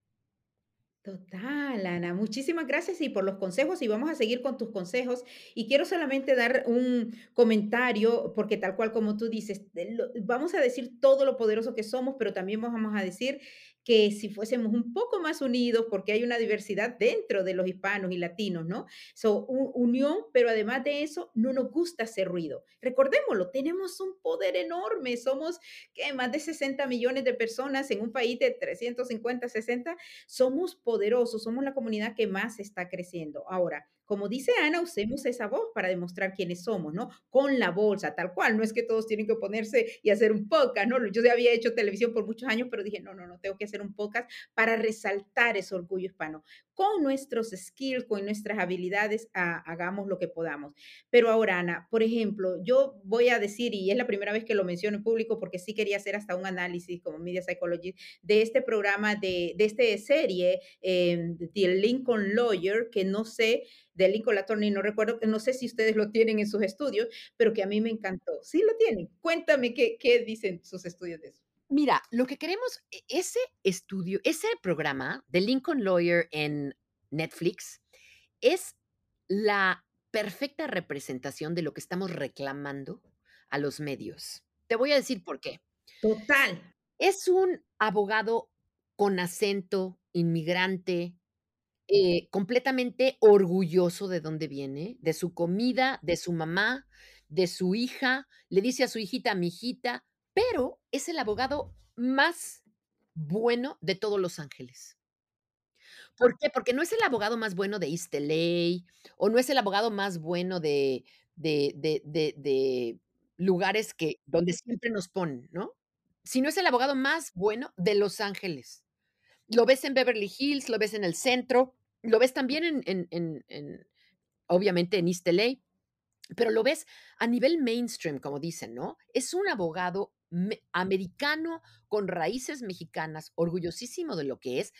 Total, Ana. Muchísimas gracias y por los consejos y vamos a seguir con tus consejos. Y quiero solamente dar un comentario, porque tal cual como tú dices, vamos a decir todo lo poderoso que somos, pero también vamos a decir que si fuésemos un poco más unidos, porque hay una diversidad dentro de los hispanos y latinos, ¿no? So, unión, pero además de eso, no nos gusta hacer ruido. Recordémoslo, tenemos un poder enorme, somos ¿qué? más de 60 millones de personas en un país de 350, 60 somos poderosos, somos la comunidad que más está creciendo. Ahora, como dice Ana, usemos esa voz para demostrar quiénes somos, ¿no? Con la bolsa, tal cual. No es que todos tienen que ponerse y hacer un podcast, ¿no? Yo ya había hecho televisión por muchos años, pero dije, no, no, no, tengo que hacer un podcast para resaltar ese orgullo hispano. Con nuestros skills, con nuestras habilidades, ah, hagamos lo que podamos. Pero ahora, Ana, por ejemplo, yo voy a decir, y es la primera vez que lo menciono en público porque sí quería hacer hasta un análisis como media psychologist de este programa, de, de esta serie, eh, The Lincoln Lawyer, que no sé, de Lincoln Attorney, no recuerdo, no sé si ustedes lo tienen en sus estudios, pero que a mí me encantó. Sí lo tienen. Cuéntame qué, qué dicen sus estudios de eso. Mira, lo que queremos, e- ese estudio, ese programa de Lincoln Lawyer en Netflix es la perfecta representación de lo que estamos reclamando a los medios. Te voy a decir por qué. Total. Es un abogado con acento, inmigrante, eh, completamente orgulloso de dónde viene, de su comida, de su mamá, de su hija. Le dice a su hijita, mi hijita, pero es el abogado más bueno de todos Los Ángeles. ¿Por qué? Porque no es el abogado más bueno de East LA, o no es el abogado más bueno de de de de lugares que donde siempre nos ponen, ¿no? Sino es el abogado más bueno de Los Ángeles. Lo ves en Beverly Hills, lo ves en el centro, lo ves también en en en en obviamente en East LA, pero lo ves a nivel mainstream, como dicen, ¿no? Es un abogado me americano con raíces mexicanas, orgullosísimo de lo que es,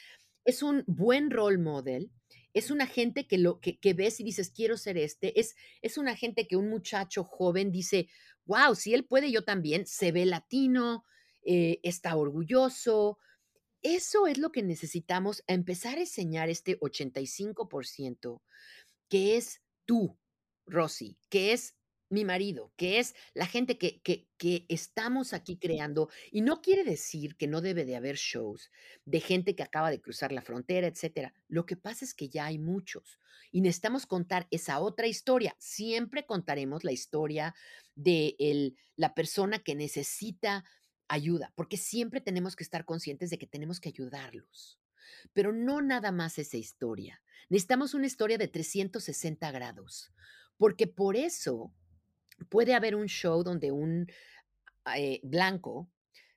es un buen role model, es una gente que lo que ves y dices: "Quiero ser este", es es una gente que un muchacho joven dice: "Guau, si él puede, yo también", se ve latino, eh, está orgulloso. Eso es lo que necesitamos, a empezar a enseñar este 85% que es tú, Rosy, que es mi marido, que es la gente que que que estamos aquí creando, y no quiere decir que no debe de haber shows de gente que acaba de cruzar la frontera, etcétera. Lo que pasa es que ya hay muchos, y necesitamos contar esa otra historia. Siempre contaremos la historia de el la persona que necesita ayuda, porque siempre tenemos que estar conscientes de que tenemos que ayudarlos. Pero no nada más esa historia. Necesitamos una historia de 360 grados, porque por eso puede haber un show donde un eh, blanco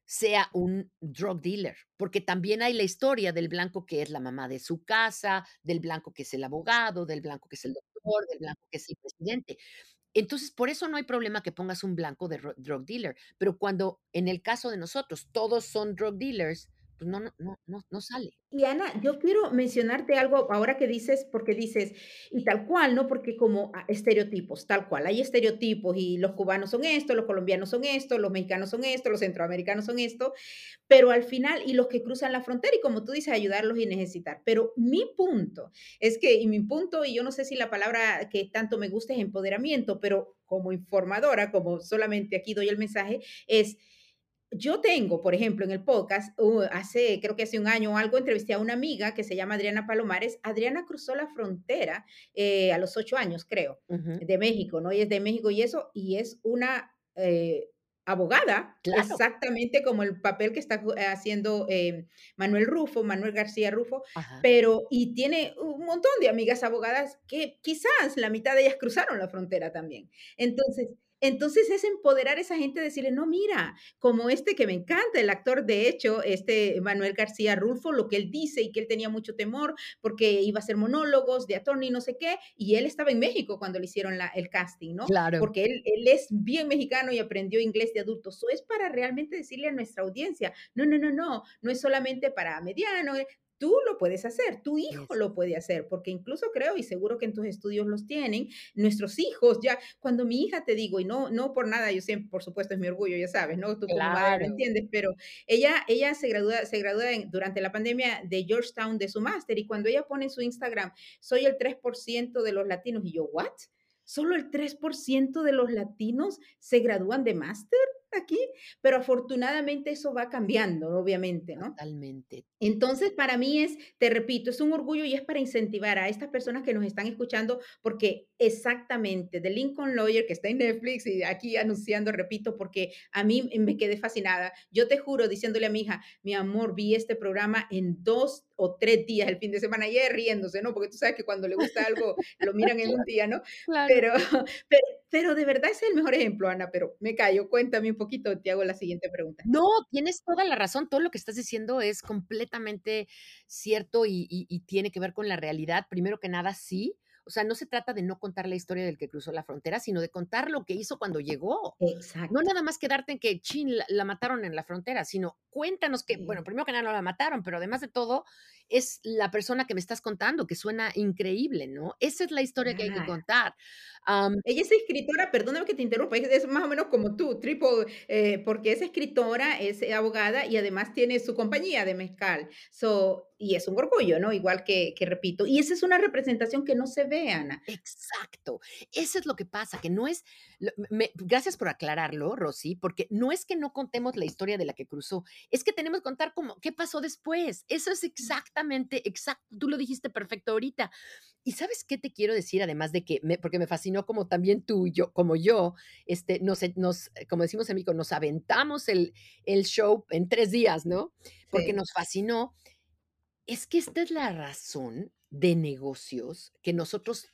sea un drug dealer, porque también hay la historia del blanco que es la mamá de su casa, del blanco que es el abogado, del blanco que es el doctor, del blanco que es el presidente. Entonces, por eso no hay problema que pongas un blanco de drug dealer, pero cuando en el caso de nosotros todos son drug dealers, pues no, no, no, no, sale. Y Ana, yo quiero mencionarte algo ahora que dices, porque dices, y tal cual, ¿no? Porque como ah, estereotipos, tal cual, hay estereotipos y los cubanos son esto, los colombianos son esto, los mexicanos son esto, los centroamericanos son esto, pero al final, y los que cruzan la frontera, y como tú dices, ayudarlos y necesitar. Pero mi punto es que, y mi punto, y yo no sé si la palabra que tanto me gusta es empoderamiento, pero como informadora, como solamente aquí doy el mensaje, es yo tengo, por ejemplo, en el podcast, uh, hace, creo que hace un año o algo, entrevisté a una amiga que se llama Adriana Palomares. Adriana cruzó la frontera eh, a los ocho años, creo, de México, ¿no? Ella es de México y eso, y es una eh, abogada, Claro. exactamente como el papel que está haciendo eh, Manuel Rufo, Manuel García Rufo, Ajá. pero, y tiene un montón de amigas abogadas que quizás la mitad de ellas cruzaron la frontera también. Entonces, Entonces es empoderar a esa gente, decirle, no, mira, como este que me encanta, el actor, de hecho, este Manuel García Rulfo, lo que él dice y que él tenía mucho temor porque iba a hacer monólogos de attorney, no sé qué, y él estaba en México cuando le hicieron la, el casting, ¿no? Claro. Porque él, él es bien mexicano y aprendió inglés de adulto. Eso es para realmente decirle a nuestra audiencia, no, no, no, no, no es solamente para mediano, tú lo puedes hacer, tu hijo lo puede hacer, porque incluso creo y seguro que en tus estudios los tienen, nuestros hijos ya, cuando mi hija te digo, y no, no por nada, yo siempre, por supuesto, es mi orgullo, ya sabes, ¿no? Tú como madre lo entiendes, pero ella, ella se gradúa, se gradúa en- durante la pandemia de Georgetown de su máster y cuando ella pone en su Instagram, soy el 3% de los latinos, y yo, ¿what? Solo el 3% de los latinos se gradúan de máster aquí, pero afortunadamente eso va cambiando, obviamente, ¿no? Totalmente. Entonces, para mí es, te repito, es un orgullo y es para incentivar a estas personas que nos están escuchando, porque exactamente, The Lincoln Lawyer, que está en Netflix y aquí anunciando, repito, porque a mí me quedé fascinada. Yo te juro, diciéndole a mi hija, mi amor, vi este programa en dos o tres días el fin de semana, y riéndose, ¿no? Porque tú sabes que cuando le gusta algo, lo miran en un día, ¿no? Claro. Pero, pero, pero de verdad ese es el mejor ejemplo, Ana, pero me callo, cuéntame un poquito, te hago la siguiente pregunta. No, tienes toda la razón. Todo lo que estás diciendo es completamente cierto y, y- y tiene que ver con la realidad. Primero que nada, sí. O sea, no se trata de no contar la historia del que cruzó la frontera, sino de contar lo que hizo cuando llegó. No Exacto. nada más quedarte en que, chin, la, la mataron en la frontera, sino cuéntanos que, bueno, primero que nada no la mataron, pero además de todo, es la persona que me estás contando, que suena increíble, ¿no? Esa es la historia que hay que contar. Am, Ella es escritora, perdóname que te interrumpa, es es más o menos como tú, triple, eh, porque es escritora, es abogada y además tiene su compañía de mezcal. So, y es un orgullo, ¿no? Igual que, que repito. Y esa es una representación que no se ve, Ana. Exacto. Eso es lo que pasa, que no es, me- gracias por aclararlo, Rosy, porque no es que no contemos la historia de la que cruzó, es que tenemos que contar cómo, qué pasó después. Eso es exactamente, exacto, tú lo dijiste perfecto ahorita. Y sabes qué te quiero decir, además de que, me- porque me fascinó como también tú y yo, como yo, este, nos, nos, eh, como decimos en México, nos aventamos el, el show en tres días, ¿no? Porque Sí. nos fascinó. Es que esta es la razón de negocios que nosotros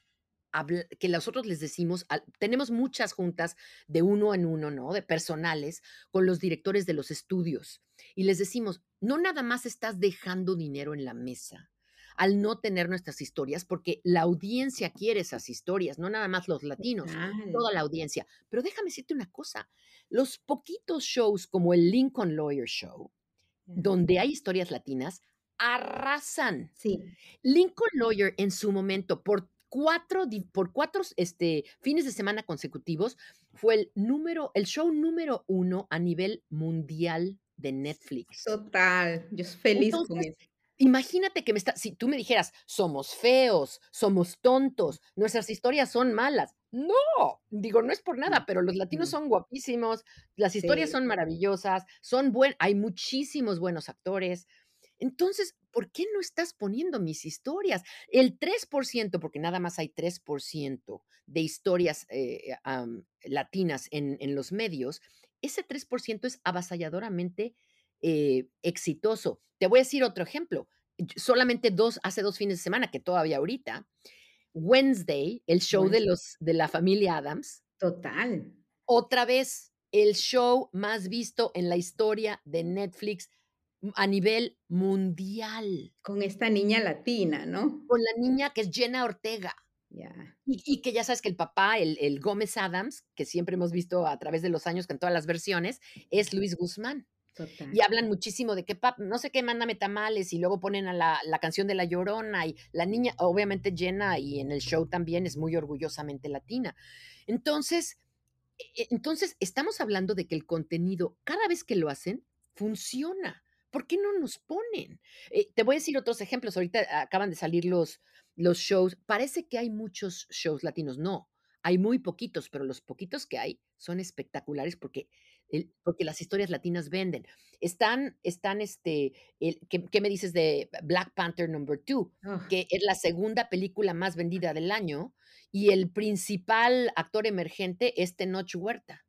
que nosotros les decimos, tenemos muchas juntas de uno en uno, ¿no? De personales con los directores de los estudios y les decimos, no nada más estás dejando dinero en la mesa al no tener nuestras historias, porque la audiencia quiere esas historias, no nada más los latinos, toda la audiencia. Pero déjame decirte una cosa, los poquitos shows como el Lincoln Lawyer Show, donde hay historias latinas, arrasan. Sí. Lincoln Lawyer en su momento, por cuatro, por cuatro este, fines de semana consecutivos, fue el número, el show número uno a nivel mundial de Netflix. Total. Yo soy feliz con eso. imagínate que me está, si tú me dijeras, somos feos, somos tontos, nuestras historias son malas. No, digo, no es por nada, No, pero los latinos no. son guapísimos, las historias Sí. son maravillosas, son buen, hay muchísimos buenos actores. Entonces, ¿por qué no estás poniendo mis historias? El 3%, porque nada más hay 3% de historias eh, latinas en, en los medios, ese 3% es avasalladoramente eh, exitoso. Te voy a decir otro ejemplo. Solamente dos, hace dos fines de semana, que todavía ahorita, Wednesday, el show de, los, de la familia Adams, Total. otra vez el show más visto en la historia de Netflix a nivel mundial, Con esta niña latina, ¿no? con la niña que es Jenna Ortega. Y, y que ya sabes que el papá, el, el Gómez Adams, que siempre hemos visto a través de los años con todas las versiones, es Luis Guzmán. Total. Y hablan muchísimo de que, pap, no sé qué, mándame tamales, y luego ponen a la, la canción de La Llorona, y la niña, obviamente Jenna, y en el show también es muy orgullosamente latina. Entonces, e- e- entonces estamos hablando de que el contenido, cada vez que lo hacen, funciona. ¿Por qué no nos ponen? Eh, te voy a decir otros ejemplos. Ahorita acaban de salir los, los shows. Parece que hay muchos shows latinos. No, hay muy poquitos, pero los poquitos que hay son espectaculares porque, el- porque las historias latinas venden. Están, están, este, el- ¿qué, qué me dices de Black Panther Number 2? Oh, que es la segunda película más vendida del año y el principal actor emergente es Tenoch Huerta,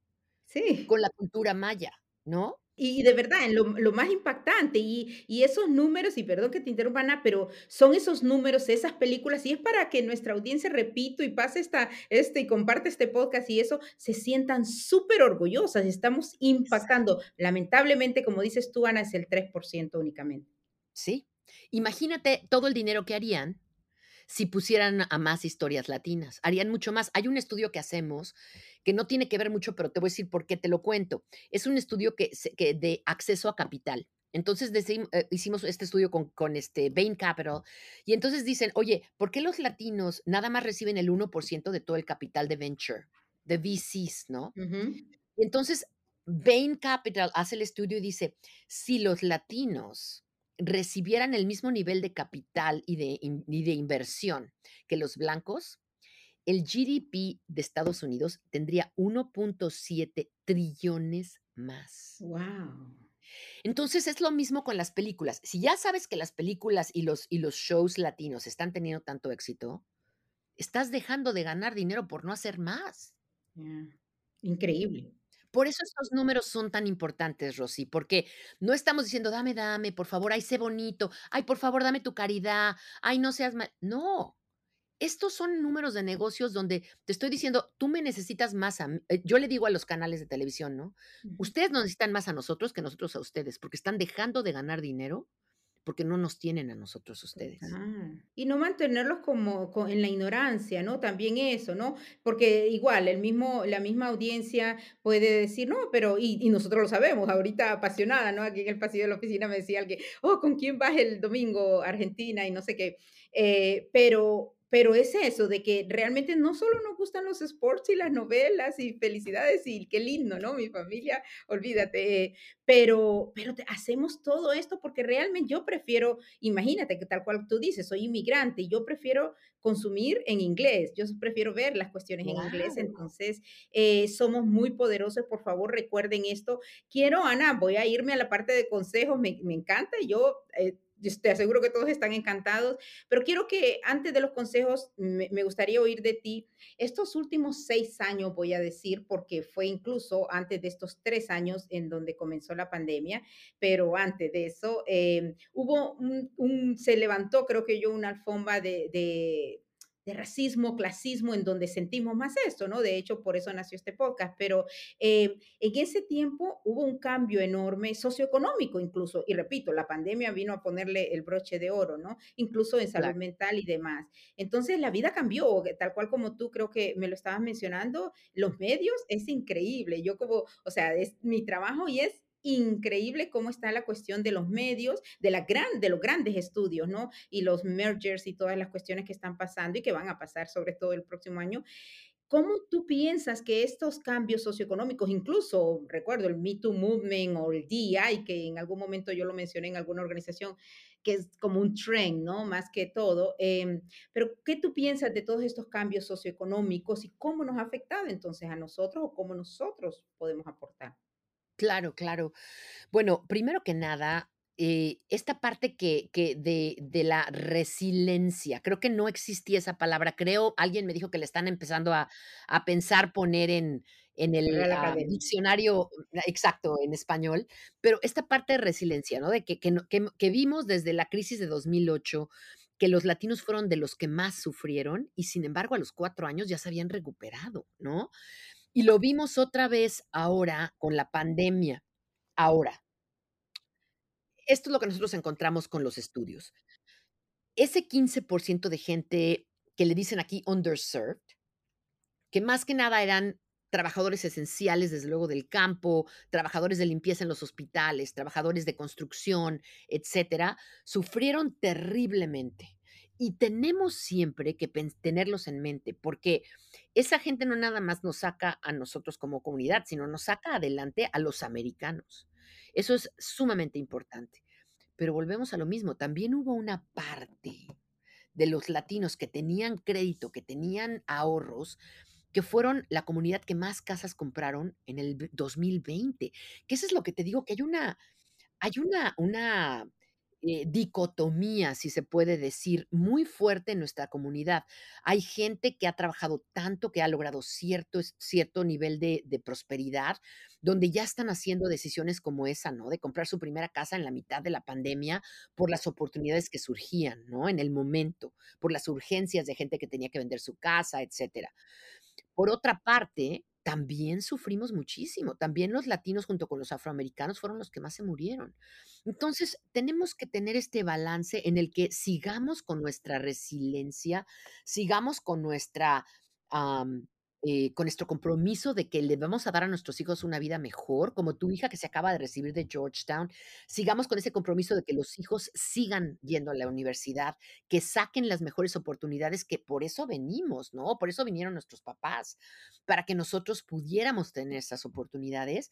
sí. con la cultura maya, ¿no? Y de verdad, lo lo más impactante, y y esos números, y perdón que te interrumpa, Ana, pero son esos números, esas películas, y es para que nuestra audiencia, repito, y pase esta este, y comparte este podcast y eso, se sientan superorgullosas. Estamos impactando. Lamentablemente, como dices tú, Ana, es el 3% únicamente. Sí. Imagínate todo el dinero que harían si pusieran a más historias latinas. Harían mucho más. Hay un estudio que hacemos que no tiene que ver mucho, pero te voy a decir por qué te lo cuento. Es un estudio que, que de acceso a capital. Entonces decim- eh, hicimos este estudio con, con este Bain Capital y entonces dicen, oye, ¿por qué los latinos nada más reciben el uno por ciento de todo el capital de venture, de VCs, ¿no? Y entonces, Bain Capital hace el estudio y dice, si los latinos recibieran el mismo nivel de capital y de, in- y de inversión que los blancos, el GDP de Estados Unidos tendría 1.7 trillones más. Guau. Entonces es lo mismo con las películas. Si ya sabes que las películas y los, y los shows latinos están teniendo tanto éxito, estás dejando de ganar dinero por no hacer más. Increíble. Por eso estos números son tan importantes, Rosy, porque no estamos diciendo, dame, dame, por favor, ay, sé bonito, ay, por favor, dame tu caridad, ay, no seas mal. No, estos son números de negocios donde te estoy diciendo, tú me necesitas más a mí. Eh, Yo le digo a los canales de televisión, ¿no? Ustedes nos necesitan más a nosotros que nosotros a ustedes, porque están dejando de ganar dinero porque no nos tienen a nosotros ustedes. Y no mantenerlos como co en la ignorancia, ¿no? También eso, ¿no? Porque igual el mismo la misma audiencia puede decir: "No, pero" y y nosotros lo sabemos, ahorita apasionada, ¿no? Aquí en el pasillo de la oficina me decía alguien: "Oh, ¿con quién vas el domingo? Argentina", y no sé qué. Eh, pero pero es eso, de que realmente no solo nos gustan los sports y las novelas y felicidades y qué lindo, ¿no? Mi familia, olvídate, eh, pero pero te hacemos todo esto porque realmente yo prefiero Imagínate que tal cual tú dices, soy inmigrante y yo prefiero consumir en inglés, yo prefiero ver las cuestiones en inglés, entonces eh, somos muy poderosos, por favor recuerden esto. Quiero, Ana, voy a irme a la parte de consejos, me, me encanta, yo eh, te aseguro que todos están encantados, pero quiero que antes de los consejos me, gustaría oír de ti. Estos últimos seis años, voy a decir, porque fue incluso antes de estos tres años en donde comenzó la pandemia, pero antes de eso, eh, hubo un, un, se levantó, creo que yo, una alfombra de, de, de, racismo, clasismo, en donde sentimos más esto, ¿no? De hecho, por eso nació este podcast, pero eh, en ese tiempo hubo un cambio enorme socioeconómico incluso, y repito, la pandemia vino a ponerle el broche de oro, ¿no? Incluso en salud Claro. mental y demás. Entonces, la vida cambió, tal cual como tú creo que me lo estabas mencionando, los medios es increíble. Yo como, o sea, es mi trabajo y es increíble cómo está la cuestión de los medios, de, la gran, de los grandes estudios, ¿no? Y los mergers y todas las cuestiones que están pasando y que van a pasar sobre todo el próximo año. ¿Cómo tú piensas que estos cambios socioeconómicos, incluso recuerdo el Me Too Movement o el DEI, que en algún momento yo lo mencioné en alguna organización, que es como un trend, ¿no? Más que todo. Eh, pero, ¿qué tú piensas de todos estos cambios socioeconómicos y cómo nos ha afectado entonces a nosotros o cómo nosotros podemos aportar? Claro, claro. Bueno, primero que nada, eh, esta parte que que de de la resiliencia, creo que no existía esa palabra. Creo, alguien me dijo que le están empezando a a pensar poner en en el, ah, diccionario exacto, en español, pero esta parte de resiliencia, ¿no? De que que no que vimos desde la crisis de 2008, que los latinos fueron de los que más sufrieron y, sin embargo, a los 4 años ya se habían recuperado, ¿no? Y lo vimos otra vez ahora con la pandemia. Ahora, esto es lo que nosotros encontramos con los estudios. Ese 15% de gente que le dicen aquí underserved, que más que nada eran trabajadores esenciales, desde luego del campo, trabajadores de limpieza en los hospitales, trabajadores de construcción, etcétera, sufrieron terriblemente. Y tenemos siempre que tenerlos en mente, porque esa gente no nada más nos saca a nosotros como comunidad, sino nos saca adelante a los americanos. Eso es sumamente importante. Pero volvemos a lo mismo, también hubo una parte de los latinos que tenían crédito, que tenían ahorros, que fueron la comunidad que más casas compraron en el ve 2020, que eso es lo que te digo, que hay una hay una una eh, dicotomía, si se puede decir, muy fuerte en nuestra comunidad. Hay gente que ha trabajado tanto, que ha logrado cierto, cierto nivel de, de prosperidad, donde ya están haciendo decisiones como esa, ¿no? De comprar su primera casa en la mitad de la pandemia por las oportunidades que surgían, ¿no? En el momento, por las urgencias de gente que tenía que vender su casa, etcétera. Por otra parte, también sufrimos muchísimo. También los latinos, junto con los afroamericanos, fueron los que más se murieron. Entonces, tenemos que tener este balance en el que sigamos con nuestra resiliencia, sigamos con nuestra, eh, con nuestro compromiso de que le vamos a dar a nuestros hijos una vida mejor, como tu hija que se acaba de recibir de Georgetown. Sigamos con ese compromiso de que los hijos sigan yendo a la universidad, que saquen las mejores oportunidades, que por eso venimos, ¿no? Por eso vinieron nuestros papás, para que nosotros pudiéramos tener esas oportunidades.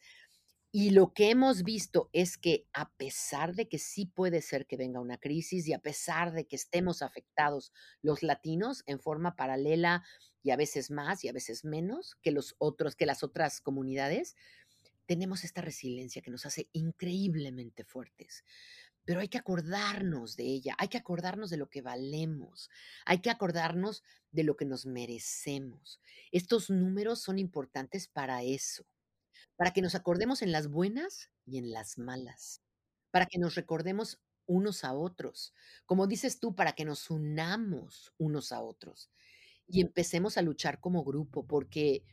Y lo que hemos visto es que a pesar de que sí puede ser que venga una crisis y a pesar de que estemos afectados los latinos en forma paralela y a veces más y a veces menos que los otros, que las otras comunidades, tenemos esta resiliencia que nos hace increíblemente fuertes. Pero hay que acordarnos de ella, hay que acordarnos de lo que valemos, hay que acordarnos de lo que nos merecemos. Estos números son importantes para eso para que nos acordemos en las buenas y en las malas, para que nos recordemos unos a otros, como dices tú, para que nos unamos unos a otros y empecemos a luchar como grupo, porque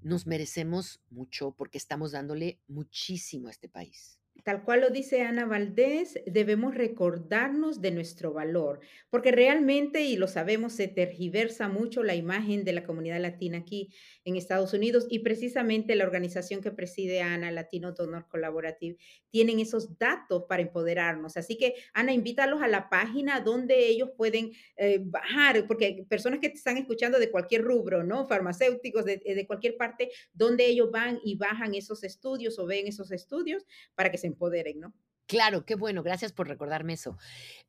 nos merecemos mucho, porque estamos dándole muchísimo a este país. Tal cual lo dice Ana Valdés, debemos recordarnos de nuestro valor, porque realmente, y lo sabemos, se tergiversa mucho la imagen de la comunidad latina aquí en Estados Unidos y precisamente la organización que preside Ana, Latino Donor Collaborative, tienen esos datos para empoderarnos. Así que, Ana, invítalos a la página donde ellos pueden eh, bajar, porque personas que te están escuchando de cualquier rubro, ¿no? Farmacéuticos, de, de cualquier parte, donde ellos van y bajan esos estudios o ven esos estudios para que se empoderen, ¿no? Claro, qué bueno, gracias por recordarme eso.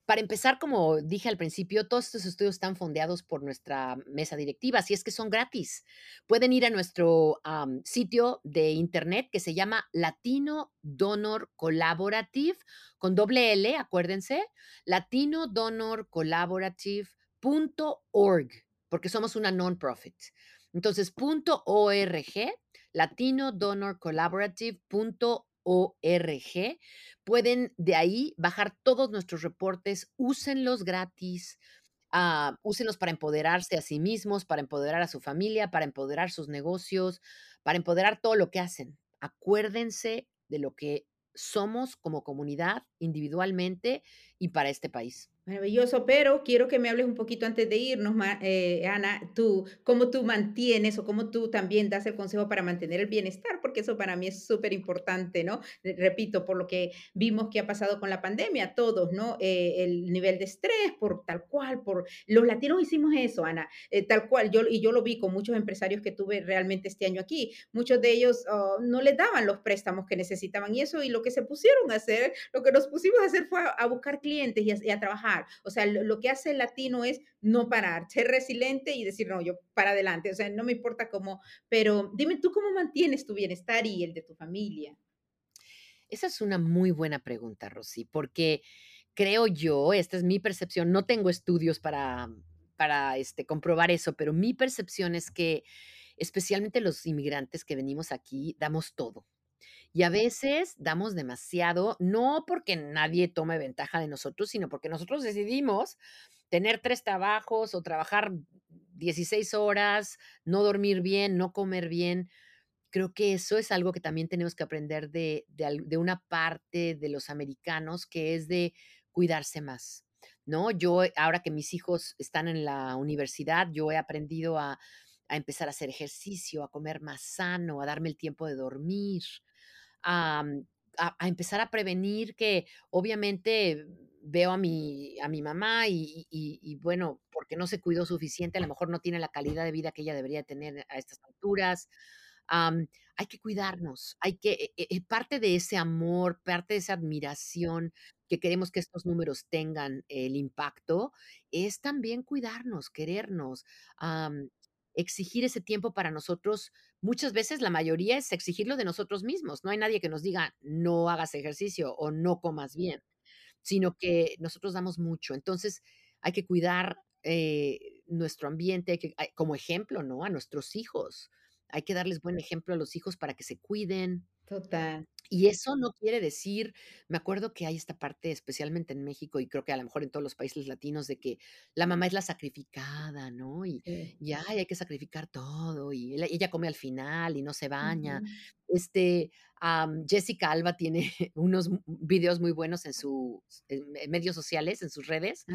Para empezar, como dije al principio, todos estos estudios están fondeados por nuestra mesa directiva, así es que son gratis. Pueden ir a nuestro sitio de internet que se llama Latino Donor Collaborative, con doble L, acuérdense, Latino Donor Collaborative.org, porque somos una non-profit. Entonces, punto .org, Latino Donor Collaborative.org org. Pueden de ahí bajar todos nuestros reportes, úsenlos gratis, ah, úsenlos para empoderarse a sí mismos, para empoderar a su familia, para empoderar sus negocios, para empoderar todo lo que hacen. Acuérdense de lo que somos como comunidad, individualmente y para este país. Maravilloso, pero quiero que me hables un poquito antes de irnos, eh, Ana, tú, cómo tú mantienes o cómo tú también das el consejo para mantener el bienestar, porque eso para mí es súper importante, ¿no? Eh, Repito, por lo que vimos que ha pasado con la pandemia, todos, ¿no? Eh, el nivel de estrés, por tal cual, por los latinos hicimos eso, Ana, eh, tal cual, yo, y yo lo vi con muchos empresarios que tuve realmente este año aquí, muchos de ellos oh, no les daban los préstamos que necesitaban y eso, y lo que se pusieron a hacer, lo que nos pusimos a hacer fue a, a buscar clientes y a, y a trabajar o sea, lo, lo, que hace el latino es no parar, ser resiliente y decir, no, yo para adelante. O sea, no me importa cómo, pero dime tú cómo mantienes tu bienestar y el de tu familia. Esa es una muy buena pregunta, Rosy, porque creo yo, esta es mi percepción, no tengo estudios para, para este, comprobar eso, pero mi percepción es que especialmente los inmigrantes que venimos aquí, damos todo. Y a veces damos demasiado, no porque nadie tome ventaja de nosotros, sino porque nosotros decidimos tener tres trabajos o trabajar 16 horas, no dormir bien, no comer bien. Creo que eso es algo que también tenemos que aprender de, de, una parte de los americanos, que es de cuidarse más. ¿No? Yo, ahora que mis hijos están en la universidad, yo he aprendido a, a empezar a hacer ejercicio, a comer más sano, a darme el tiempo de dormir, a, a, empezar a prevenir que obviamente veo a mi, a mi mamá y, y, bueno, porque no se cuidó suficiente, a lo mejor no tiene la calidad de vida que ella debería tener a estas alturas. Hay que cuidarnos, hay que, eh, parte de ese amor, parte de esa admiración que queremos que estos números tengan el impacto, es también cuidarnos, querernos, exigir ese tiempo para nosotros, muchas veces la mayoría es exigirlo de nosotros mismos. No hay nadie que nos diga no hagas ejercicio o no comas bien. sino que nosotros damos mucho. Entonces, hay que cuidar, eh, nuestro ambiente, hay que hay como ejemplo, ¿no?, a nuestros hijos. Hay que darles buen ejemplo a los hijos para que se cuiden. Total. Y eso no quiere decir me acuerdo que hay esta parte, especialmente en México, y creo que a lo mejor en todos los países latinos, de que la mamá es la sacrificada, ¿no? Y Sí. y, ay, hay que sacrificar todo, y ella come al final y no se baña. Este, am, Jessica Alba tiene unos videos muy buenos en sus medios sociales, en sus redes,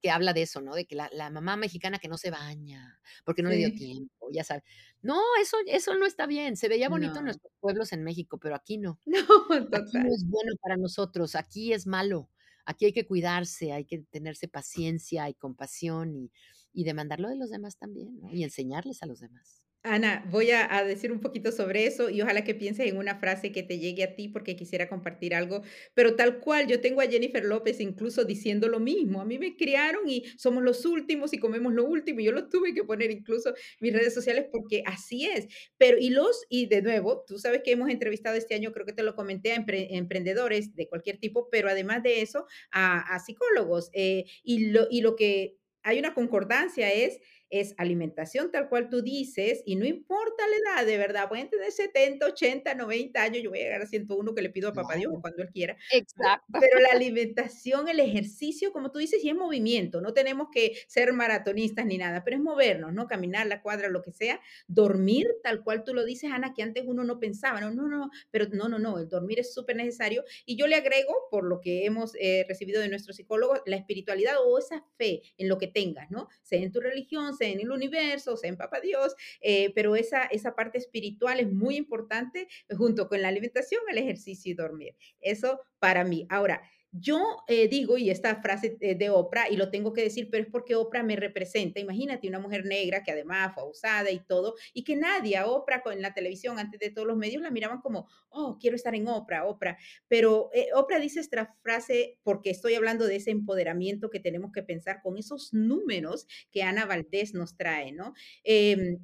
que habla de eso, ¿no? De que la la mamá mexicana que no se baña, porque no le dio tiempo, ya sabe. No, eso eso no está bien. Se veía bonito en nuestros pueblos en México, pero aquí no. No, Aquí no total. es bueno para nosotros, aquí es malo. Aquí hay que cuidarse, hay que tenerse paciencia y compasión, y y demandarlo de los demás también, ¿no? Y enseñarles a los demás. Ana, voy a decir un poquito sobre eso, y ojalá que pienses en una frase que te llegue a ti, porque quisiera compartir algo, pero tal cual, yo tengo a Jennifer López incluso diciendo lo mismo: "A mí me criaron y somos los últimos y comemos lo último", y yo lo tuve que poner incluso en mis redes sociales porque así es. Pero y los y de nuevo, tú sabes que hemos entrevistado este año, creo que te lo comenté, a empre emprendedores de cualquier tipo, pero además de eso, a a psicólogos, eh, y lo y lo que hay una concordancia es es alimentación, tal cual tú dices, y no importa la edad, de verdad, pueden tener 70, 80, 90 años, yo voy a llegar a 101 que le pido a papá Dios, cuando él quiera, Exacto. pero la alimentación, el ejercicio, como tú dices, y es movimiento, no tenemos que ser maratonistas ni nada, pero es movernos, ¿no? Caminar la cuadra, lo que sea. Dormir, tal cual tú lo dices, Ana, que antes uno no pensaba, no, no, no, pero no, no, no, el dormir es supernecesario. Y yo le agrego, por lo que hemos, eh, recibido de nuestros psicólogos, la espiritualidad o esa fe en lo que tengas, ¿no? Sea en tu religión, en el universo, sea en papá Dios, eh, pero esa esa parte espiritual es muy importante, junto con la alimentación, el ejercicio y dormir. Eso para mí. Ahora, yo, eh, digo, y esta frase, eh, de Oprah, y lo tengo que decir, pero es porque Oprah me representa. Imagínate una mujer negra que además fue abusada y todo, y que nadie Oprah en la televisión, antes de todos los medios, la miraban como: "Oh, quiero estar en Oprah, Oprah". Pero, eh, Oprah dice esta frase, porque estoy hablando de ese empoderamiento que tenemos que pensar con esos números que Ana Valdés nos trae, ¿no? Em,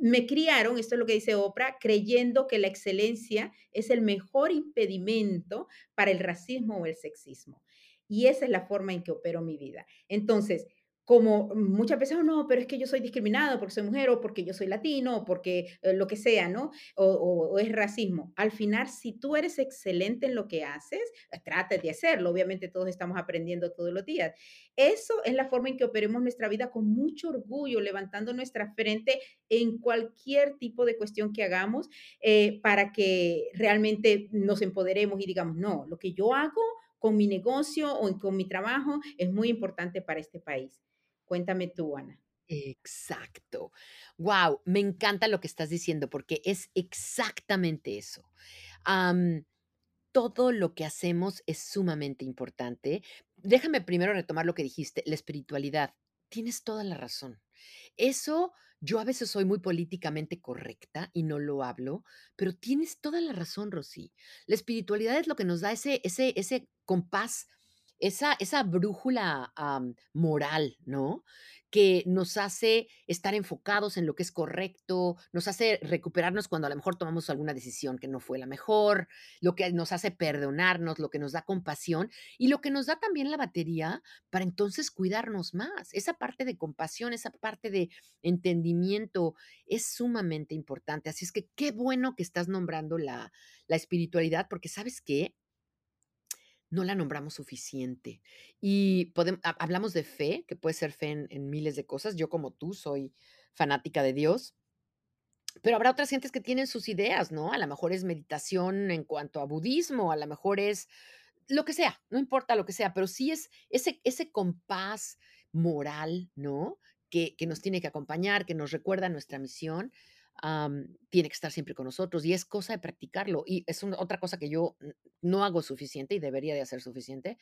me criaron, esto es lo que dice Oprah, creyendo que la excelencia es el mejor impedimento para el racismo o el sexismo. Y esa es la forma en que opero mi vida. Entonces, como muchas veces: "Oh, no, pero es que yo soy discriminado porque soy mujer, o porque yo soy latino, o porque, eh, lo que sea", ¿no? O o o es racismo. Al final, si tú eres excelente en lo que haces, trata de hacerlo, obviamente todos estamos aprendiendo todos los días. Eso es la forma en que operemos nuestra vida con mucho orgullo, levantando nuestra frente en cualquier tipo de cuestión que hagamos, eh, para que realmente nos empoderemos y digamos: "No, lo que yo hago con mi negocio o con mi trabajo es muy importante para este país". Cuéntame tú, Ana. Exacto. Guau, me encanta lo que estás diciendo, porque es exactamente eso. Todo lo que hacemos es sumamente importante. Déjame primero retomar lo que dijiste, la espiritualidad. Tienes toda la razón. Eso, yo a veces soy muy políticamente correcta y no lo hablo, pero tienes toda la razón, Rosy. La espiritualidad es lo que nos da ese ese ese compás, esa esa brújula, moral, ¿no? Que nos hace estar enfocados en lo que es correcto, nos hace recuperarnos cuando a lo mejor tomamos alguna decisión que no fue la mejor, lo que nos hace perdonarnos, lo que nos da compasión, y lo que nos da también la batería para entonces cuidarnos más. Esa parte de compasión, esa parte de entendimiento es sumamente importante. Así es que qué bueno que estás nombrando la la espiritualidad, porque, ¿sabes qué? No la nombramos suficiente. Y podem ha hablamos de fe, que puede ser fe en miles de cosas. Yo, como tú, soy fanática de Dios. Pero habrá otras gentes que tienen sus ideas, ¿no? A la mejor es meditación en cuanto a budismo, a la mejor es lo que sea, no importa lo que sea, pero sí es ese ese compás moral, ¿no? Que que nos tiene que acompañar, que nos recuerda nuestra misión, am, tiene que estar siempre con nosotros, y es cosa de practicarlo. Y es una otra cosa que yo no hago suficiente y debería de hacer suficiente,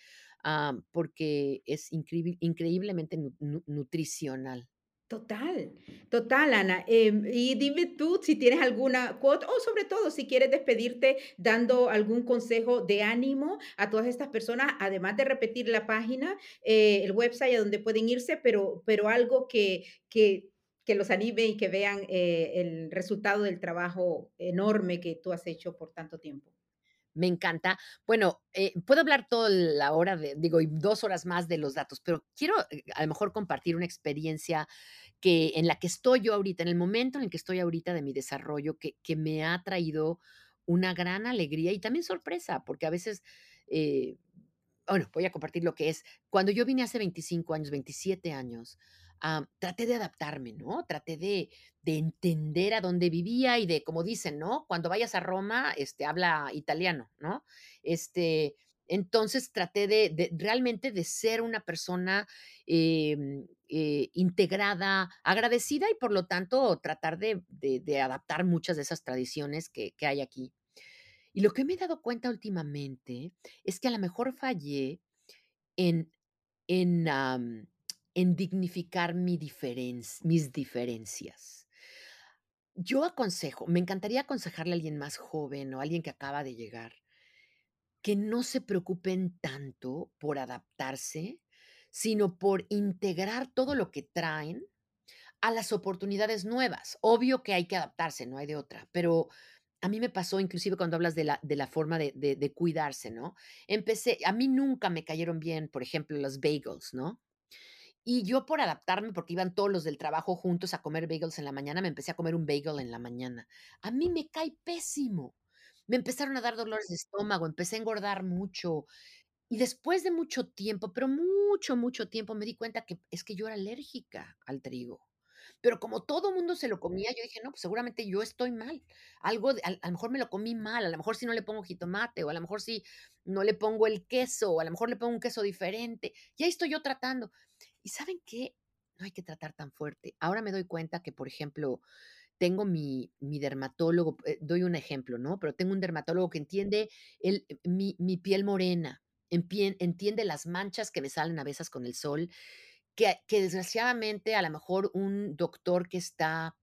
porque es increíbil increíblemente nu nu nutricional. Total, total, Ana. Em, y dime tú si tienes alguna quote, o sobre todo, si quieres despedirte dando algún consejo de ánimo a todas estas personas, además de repetir la página, eh, el website a donde pueden irse, pero pero algo que que que los anime y que vean, eh, el resultado del trabajo enorme que tú has hecho por tanto tiempo. Me encanta. Bueno, eh, puedo hablar toda la hora digo, y 2 horas más de los datos, pero quiero, eh, a lo mejor compartir una experiencia que en la que estoy yo ahorita, en el momento en el que estoy ahorita de mi desarrollo, que que me ha traído una gran alegría y también sorpresa, porque a veces, bueno, voy a compartir lo que es. Cuando yo vine hace 25 años, 27 años, am, traté de adaptarme, ¿no? Traté de de entender a dónde vivía y de, como dicen, ¿no? Cuando vayas a Roma, este, habla italiano, ¿no? Este, entonces traté de realmente de ser una persona, em, eh, integrada, agradecida y, por lo tanto, tratar de de adaptar muchas de esas tradiciones que que hay aquí. Y lo que me he dado cuenta últimamente es que a la mejor fallé en en, en dignificar mi mis diferencias. Yo aconsejo, me encantaría aconsejarle a alguien más joven o alguien que acaba de llegar que no se preocupen tanto por adaptarse, sino por integrar todo lo que traen a las oportunidades nuevas. Obvio que hay que adaptarse, no hay de otra, pero a mí me pasó, inclusive cuando hablas de la de la forma de de de cuidarse, ¿no? Empecé a mí nunca me cayeron bien, por ejemplo, los bagels, ¿no? Y yo por adaptarme, porque iban todos los del trabajo juntos a comer bagels en la mañana, me empecé a comer un bagel en la mañana. A mí me cae pésimo. Me empezaron a dar dolores de estómago, empecé a engordar mucho. Y después de mucho tiempo, pero mucho, mucho tiempo, me di cuenta que es que yo era alérgica al trigo. Pero como todo mundo se lo comía, yo dije: "No, pues seguramente yo estoy mal. Algo al a lo mejor me lo comí mal, a lo mejor si no le pongo jitomate, o a lo mejor si no le pongo el queso, o a lo mejor le pongo un queso diferente". Y ahí estoy yo tratando. ¿Y saben qué? No hay que tratar tan fuerte. Ahora me doy cuenta que, por ejemplo, tengo mi mi dermatólogo, eh, doy un ejemplo, ¿no? Pero tengo un dermatólogo que entiende el mi mi piel morena, entiende las manchas que me salen a veces con el sol, que que desgraciadamente, a la mejor un doctor que está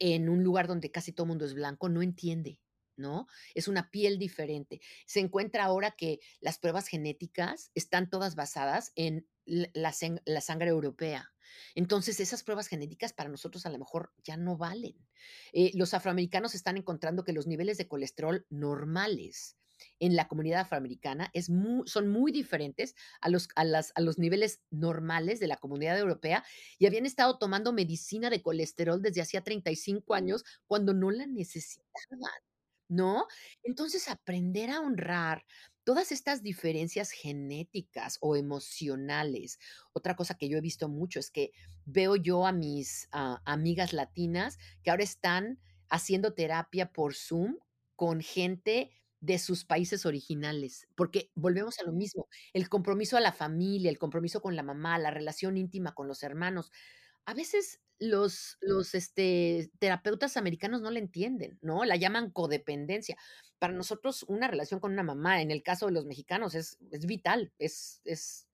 en un lugar donde casi todo mundo es blanco, no entiende, ¿no? Es una piel diferente. Se encuentra ahora que las pruebas genéticas están todas basadas en la sangre europea. Entonces, esas pruebas genéticas para nosotros a lo mejor ya no valen. Eh, los afroamericanos están encontrando que los niveles de colesterol normales en la comunidad afroamericana es son muy diferentes a los a los niveles normales de la comunidad europea, y habían estado tomando medicina de colesterol desde hacía 35 años cuando no la necesitaban, ¿no? Entonces, aprender a honrar todas estas diferencias genéticas o emocionales. Otra cosa que yo he visto mucho es que veo yo a mis, ah, amigas latinas que ahora están haciendo terapia por Zoom con gente de sus países originales, porque volvemos a lo mismo, el compromiso a la familia, el compromiso con la mamá, la relación íntima con los hermanos. A veces los los, este, terapeutas americanos no la entienden, ¿no? La llaman codependencia. Para nosotros, una relación con una mamá, en el caso de los mexicanos, es es vital, es es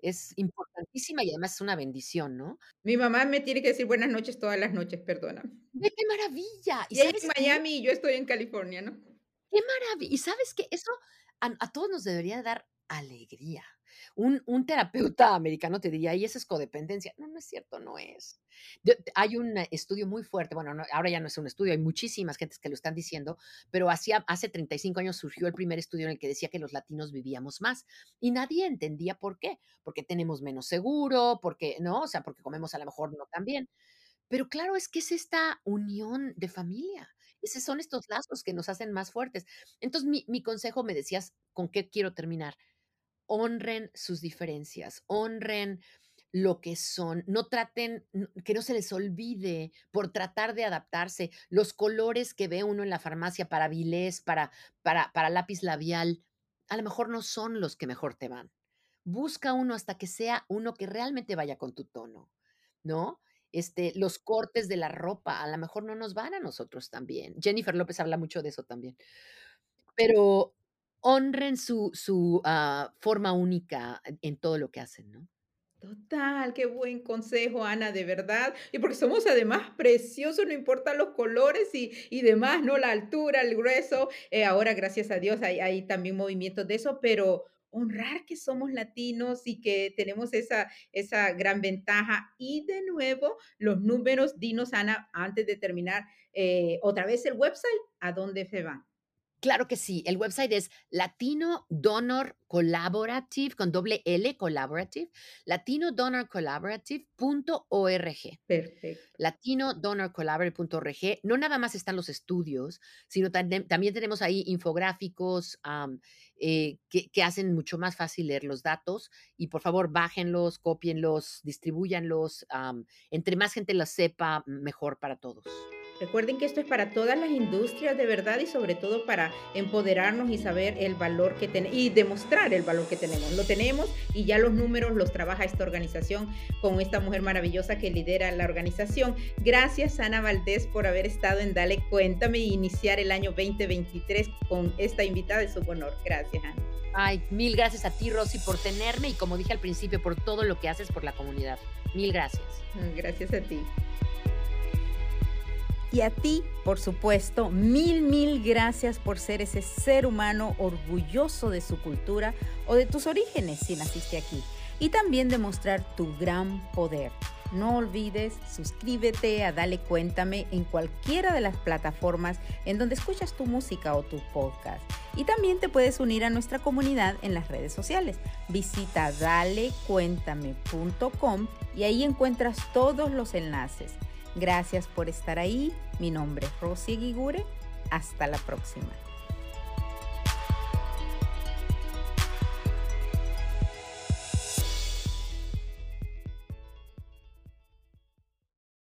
es importantísima y además es una bendición, ¿no? Mi mamá me tiene que decir buenas noches todas las noches, perdóname. ¡Ve qué maravilla! ¿Y Y en qué? Miami y yo estoy en California, ¿no? ¡Qué maravi! ¿Y sabes qué? Eso a a todos nos debería dar alegría. Un un terapeuta americano te diría: "Y eso es codependencia". No, no es cierto, no es. Hay un estudio muy fuerte, bueno, no, ahora ya no es un estudio, hay muchísimas gentes que lo están diciendo, pero hacía hace 35 años surgió el primer estudio en el que decía que los latinos vivíamos más, y nadie entendía por qué. Porque tenemos menos seguro, porque, ¿no? O sea, porque comemos a lo mejor no tan bien. Pero claro, es que es esta unión de familia. Esos son estos lazos que nos hacen más fuertes. Entonces, mi mi consejo, me decías, ¿con qué quiero terminar? Honren sus diferencias, honren lo que son, no traten que no se les olvide por tratar de adaptarse. Los colores que ve uno en la farmacia para Bilés, para para para lápiz labial, a lo mejor no son los que mejor te van. Busca uno hasta que sea uno que realmente vaya con tu tono, ¿no? Este, los cortes de la ropa, a la mejor no nos van a nosotros tan bien. Jennifer López habla mucho de eso también. Pero honren su su, ah, forma única en todo lo que hacen, ¿no? Total, qué buen consejo, Ana, de verdad. Y porque somos además preciosos, no importan los colores y y demás, ¿no? La altura, el grueso. Eh, ahora, gracias a Dios, hay hay también movimientos de eso, pero honrar que somos latinos y que tenemos esa esa gran ventaja. Y de nuevo, los números, dinos, Ana, antes de terminar, eh, otra vez el website, ¿a dónde se van? Claro que sí. El website es Latino Donor Collaborative, con doble L, Collaborative, latinodonorcollaborative.org. Perfecto. Latinodonorcollaborative.org. No nada más están los estudios, sino también tenemos ahí infográficos eh, que, que, hacen mucho más fácil leer los datos. Y por favor, bájenlos, copienlos, distribuyanlos. entre más gente los sepa, mejor para todos. Recuerden que esto es para todas las industrias de verdad y sobre todo para empoderarnos y saber el valor que tenemos y demostrar el valor que tenemos. Lo tenemos y ya los números los trabaja esta organización con esta mujer maravillosa que lidera la organización. Gracias Ana Valdés por haber estado en Dale Cuéntame y iniciar el año 2023 con esta invitada de su honor. Gracias Ana. Ay, mil gracias a ti Rosy por tenerme y como dije al principio por todo lo que haces por la comunidad. Mil gracias. Gracias a ti. Y a ti, por supuesto, mil, mil gracias por ser ese ser humano orgulloso de su cultura o de tus orígenes si naciste aquí. Y también demostrar tu gran poder. No olvides, suscríbete a Dale Cuéntame en cualquiera de las plataformas en donde escuchas tu música o tu podcast. Y también te puedes unir a nuestra comunidad en las redes sociales. Visita dalecuéntame.com y ahí encuentras todos los enlaces. Gracias por estar ahí. Mi nombre es Rosy Guigure. Hasta la próxima.